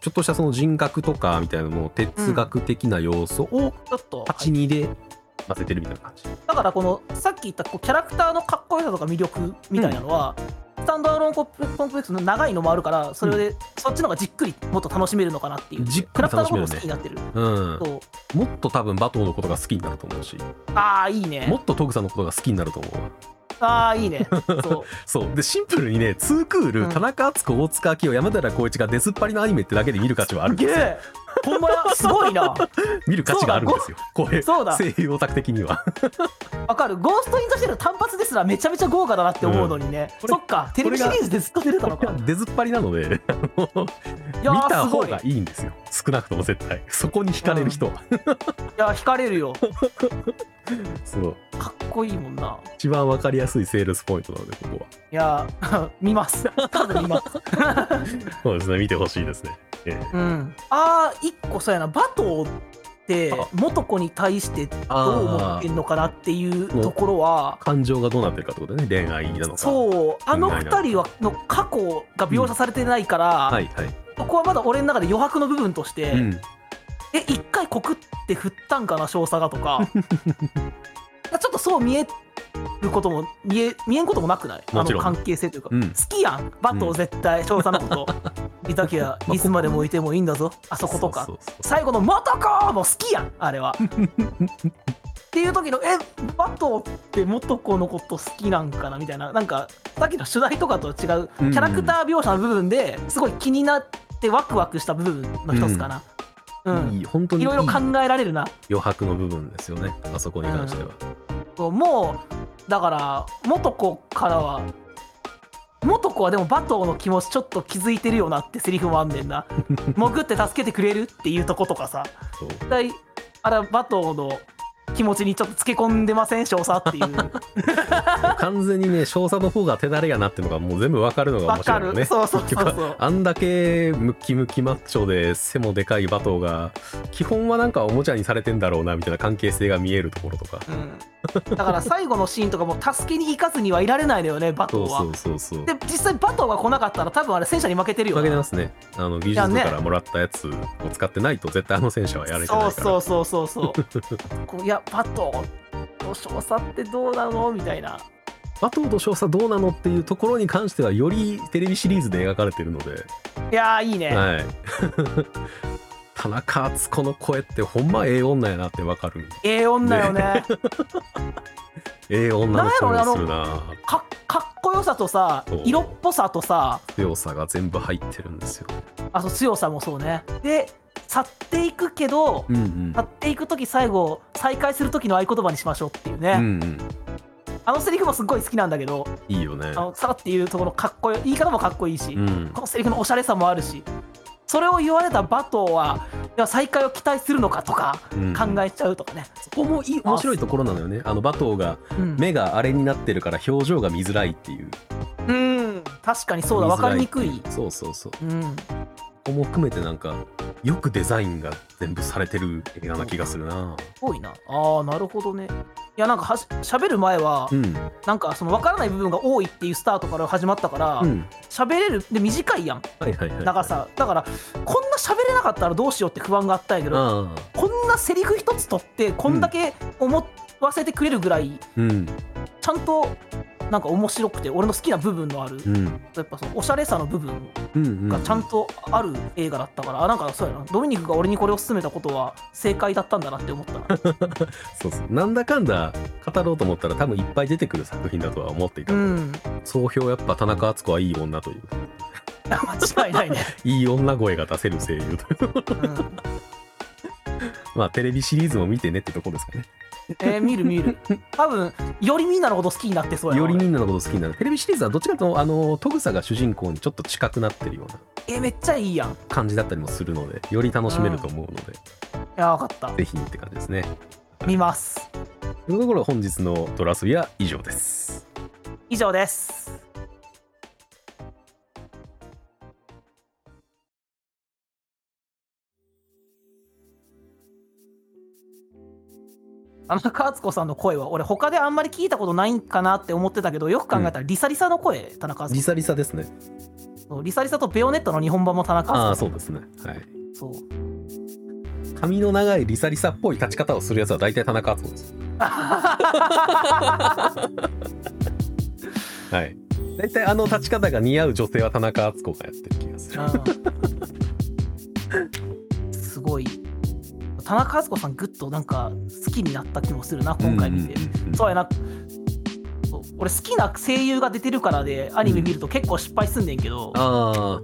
ちょっとしたその人格とかみたいなのを哲学的な要素をちょっと、8、2で混ぜてるみたいな感じ。だからこのさっき言ったこうキャラクターのかっこよさとか魅力みたいなのは、スタンドアローンコンプコンプレックスの長いのもあるからそれで、そっちの方がじっくりもっと楽しめるのかなっていう。じっくりキャラクターの楽しめるねことも好きになってる。うん、もっと多分バトーのことが好きになると思うし。ああいいね。もっとトグさんのことが好きになると思う。わああいいね。(laughs) そう。そう。でシンプルにねツークール、うん。田中敦子大塚明夫山寺宏一が出ずっぱりのアニメってだけで見る価値はあるんですよ。ほんまや？すごいな。(laughs) 見る価値があるんですよ。これ。そうだ。声優オタク的には。(laughs) わかる。ゴースト・イン・ザ・シェル単発ですらめちゃめちゃ豪華だなって思うのにね、これそっか。テレビシリーズでずっと出てたのか。出ずっぱりなので見た方がい。いんですよ。少なくとも絶対。そこに惹かれる人は、いや惹かれるよそう。かっこいいもんな。一番わかりやすいセールスポイントなのでここは。いやー (laughs) 見ます。多分見ます。(laughs) そうですね見てほしいですね、ええ。うん。あー一個そうやな。バトーってあ。元子に対してどう思ってんのかなっていうところは感情がどうなってるかってことでね恋愛なのか。そう。あの二人はの過去が描写されてないから、はいはい、そこはまだ俺の中で余白の部分として、うん、え一回告って振ったんかな少佐がとか。(laughs) ちょっとそう見えることも見え見えんこともなくない？あの関係性というか、うん。好きやん。バトー絶対少佐のこと。(laughs) いたきゃいつまでもいてもいいんだぞ。あそことか。最後の「元子!」も好きやんあれは。(laughs) っていう時の「えバトーって元子のこと好きなんかな?」みたいな。なんかさっきの取材とかとは違う。キうん。ャラクター描写の部分ですごい気になってワクワクした部分の一つかな。うん、いい本当にいろいろ考えられるな。余白の部分ですよね。あそこに関しては、そうもうだから元子からは元子はでもバトーの気持ちちょっと気づいてるよなってセリフもあんねんな。(laughs) 潜って助けてくれるっていうとことかさ。そう。絶対あれはバトーの気持ちにちょっとつけ込んでません？少佐っていう。(laughs) 完全にね少佐の方が手だれやなってのがもう全部わかるのが面白いよね。る。そうそうそうあんだけムッキムキマッチョで背もでかいバトーが基本はなんかおもちゃにされてんだろうなみたいな関係性が見えるところとか。うん、だから最後のシーンとかも助けに行かずにはいられないのよねバトーは。そうそうそうで実際バトーが来なかったら多分あれ戦車に負けてるよ負けてなますね。あの技術部からもらったやつを使ってないと絶対あの戦車はやれてないから。そうそうそうそうそう。こういやバトーと少佐ってどうなの？みたいな。バトーと少佐どうなのっていうところに関してはよりテレビシリーズで描かれてるので、いやーいいね、はい田中敦子の声ってほんまええ女やなってわかる。ええ女よね。(laughs) ええ女の声がするな。かかっこよさとさ色っぽさとさ。強さが全部入ってるんですよ。あと強さもそうね。で去っていくけどうんうん。去っていく時最後再会する時の合言葉にしましょうっていうね、うんうん。あのセリフもすっごい好きなんだけどいいよね。あのさらっていうところかっこよい言い方もかっこいいし、うん。このセリフのおしゃれさもあるしそれを言われたバトーはいや再会を期待するのかとかうん。考えちゃうとかね、そこもいい面白いところなのよね。あのバトーがうん。目があれになってるから表情が見づらいっていう。うん。確かにそうだ。分かりにくい。そうそうそう。うんここも含めてなんかよくデザインが全部されてる映画な気がするな。多いな。あーなるほどね。やなんかはし喋る前は、うん。なんかその分からない部分が多いっていうスタートから始まったからうん。喋、れるで短いやん。はいはいはい。長さ。だからこんな喋れなかったらどうしようって不安があったんやけどああこんなセリフ一つ取ってこんだけ思わせてくれるぐらいうん。ちゃんとなんか面白くて俺の好きな部分のあるうん。やっぱそのおしゃれさの部分うんうんがちゃんとある映画だったから、あなんかそうやな。ドミニクが俺にこれを勧めたことは正解だったんだなって思ったな。(laughs) そうそう。なんだかんだ語ろうと思ったら多分いっぱい出てくる作品だとは思っていたうので、ん。総評やっぱ田中敦子はいい女という。(laughs) 間違いないね、(laughs) いい女声が出せる声優という。うん。まあテレビシリーズも見てねってとこですかねえー見る見る。多分よりみんなのこと好きになってそうやよりみんなのこと好きになる。テレビシリーズはどっちかというとあのトグサが主人公にちょっと近くなってるようなえーめっちゃいいやん。い感じだったりもするのでより楽しめると思うので、や分かった。ぜひって感じですね。見ます。というところで本日のドラ遊びは以上です。以上です田中敦子さんの声は俺他であんまり聞いたことないんかなって思ってたけどよく考えたらリサリサの声田中敦子リサリサですね。リサリサとベヨネットの日本版も田中ああ敦子そうですね。はい。そう。髪の長いリサリサっぽい立ち方をするやつは大体田中敦子です。(laughs) はい。大体あの立ち方が似合う女性は田中敦子がやってる気がする。うんすごい田中敦子さんグッとなんか好きになった気もするな今回見て、うんうんうんうん。そうやな。そう。俺好きな声優が出てるからでアニメ見ると結構失敗すんねんけど、あ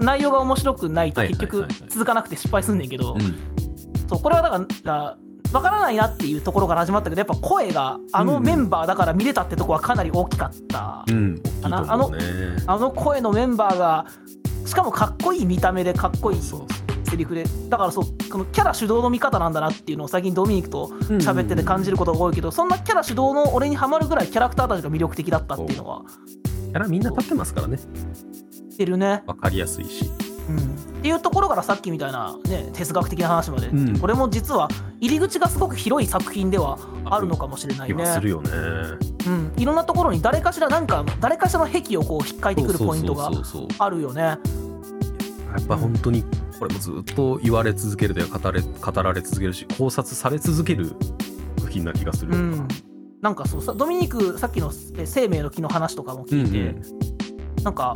内容が面白くないと結局続かなくて失敗すんねんけど、あうん。そうこれはだから分からないなっていうところから始まったけどやっぱ声があのメンバーだから見れたってとこはかなり大きかった、うん。大きいと思うね。あの声のメンバーがしかもかっこいい見た目でかっこいいそうセリフで。だからそうこのキャラ主導の見方なんだなっていうのを最近ドミニクと喋ってて感じることが多いけど、そんなキャラ主導の俺にはまるぐらいキャラクターたちが魅力的だったっていうのはキャラみんな立ってますからね。出るね、わかりやすいし。うん。っていうところからさっきみたいな、ね、哲学的な話まで、うん。これも実は入り口がすごく広い作品ではあるのかもしれないね。するよね。うん、いろんなところに誰かしらなんか誰かしらの癖をこう引っかいてくるポイントがそうそうそうそう。あるよね。やっぱ本当にこれもずっと言われ続けるというか語れ語られ続けるし考察され続ける作品な気がするようん、なんかそうさドミニクさっきのえ生命の木の話とかも聞いて、うんなんか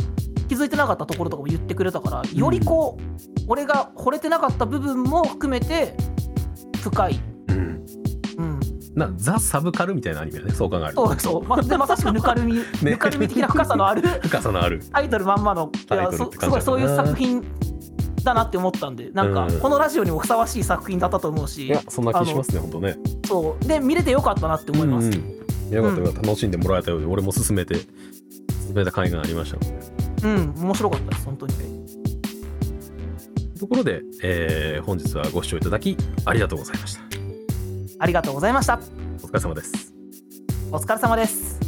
気づいてなかったところとかも言ってくれたからよりこう、俺が惚れてなかった部分も含めて深い、うんうん、なザ・サブカルみたいなアニメだねそう考えると。そうそう、までまさしくぬかるみ、(laughs) ぬかるみ的な深さのある (laughs) 深さのある。タイトルまんまのいやそすごいそういう作品だなって思ったんでなんかうん。このラジオにもふさわしい作品だったと思うし、いやそんな気しますね本当ね。そう。で見れてよかったなって思います。うんうん。よかったよかった。楽しんでもらえたようで俺も勧めて勧めた甲斐がありました。うん、面白かったです本当に。ところで、えー本日はご視聴いただきありがとうございましたありがとうございました。お疲れ様ですお疲れ様です。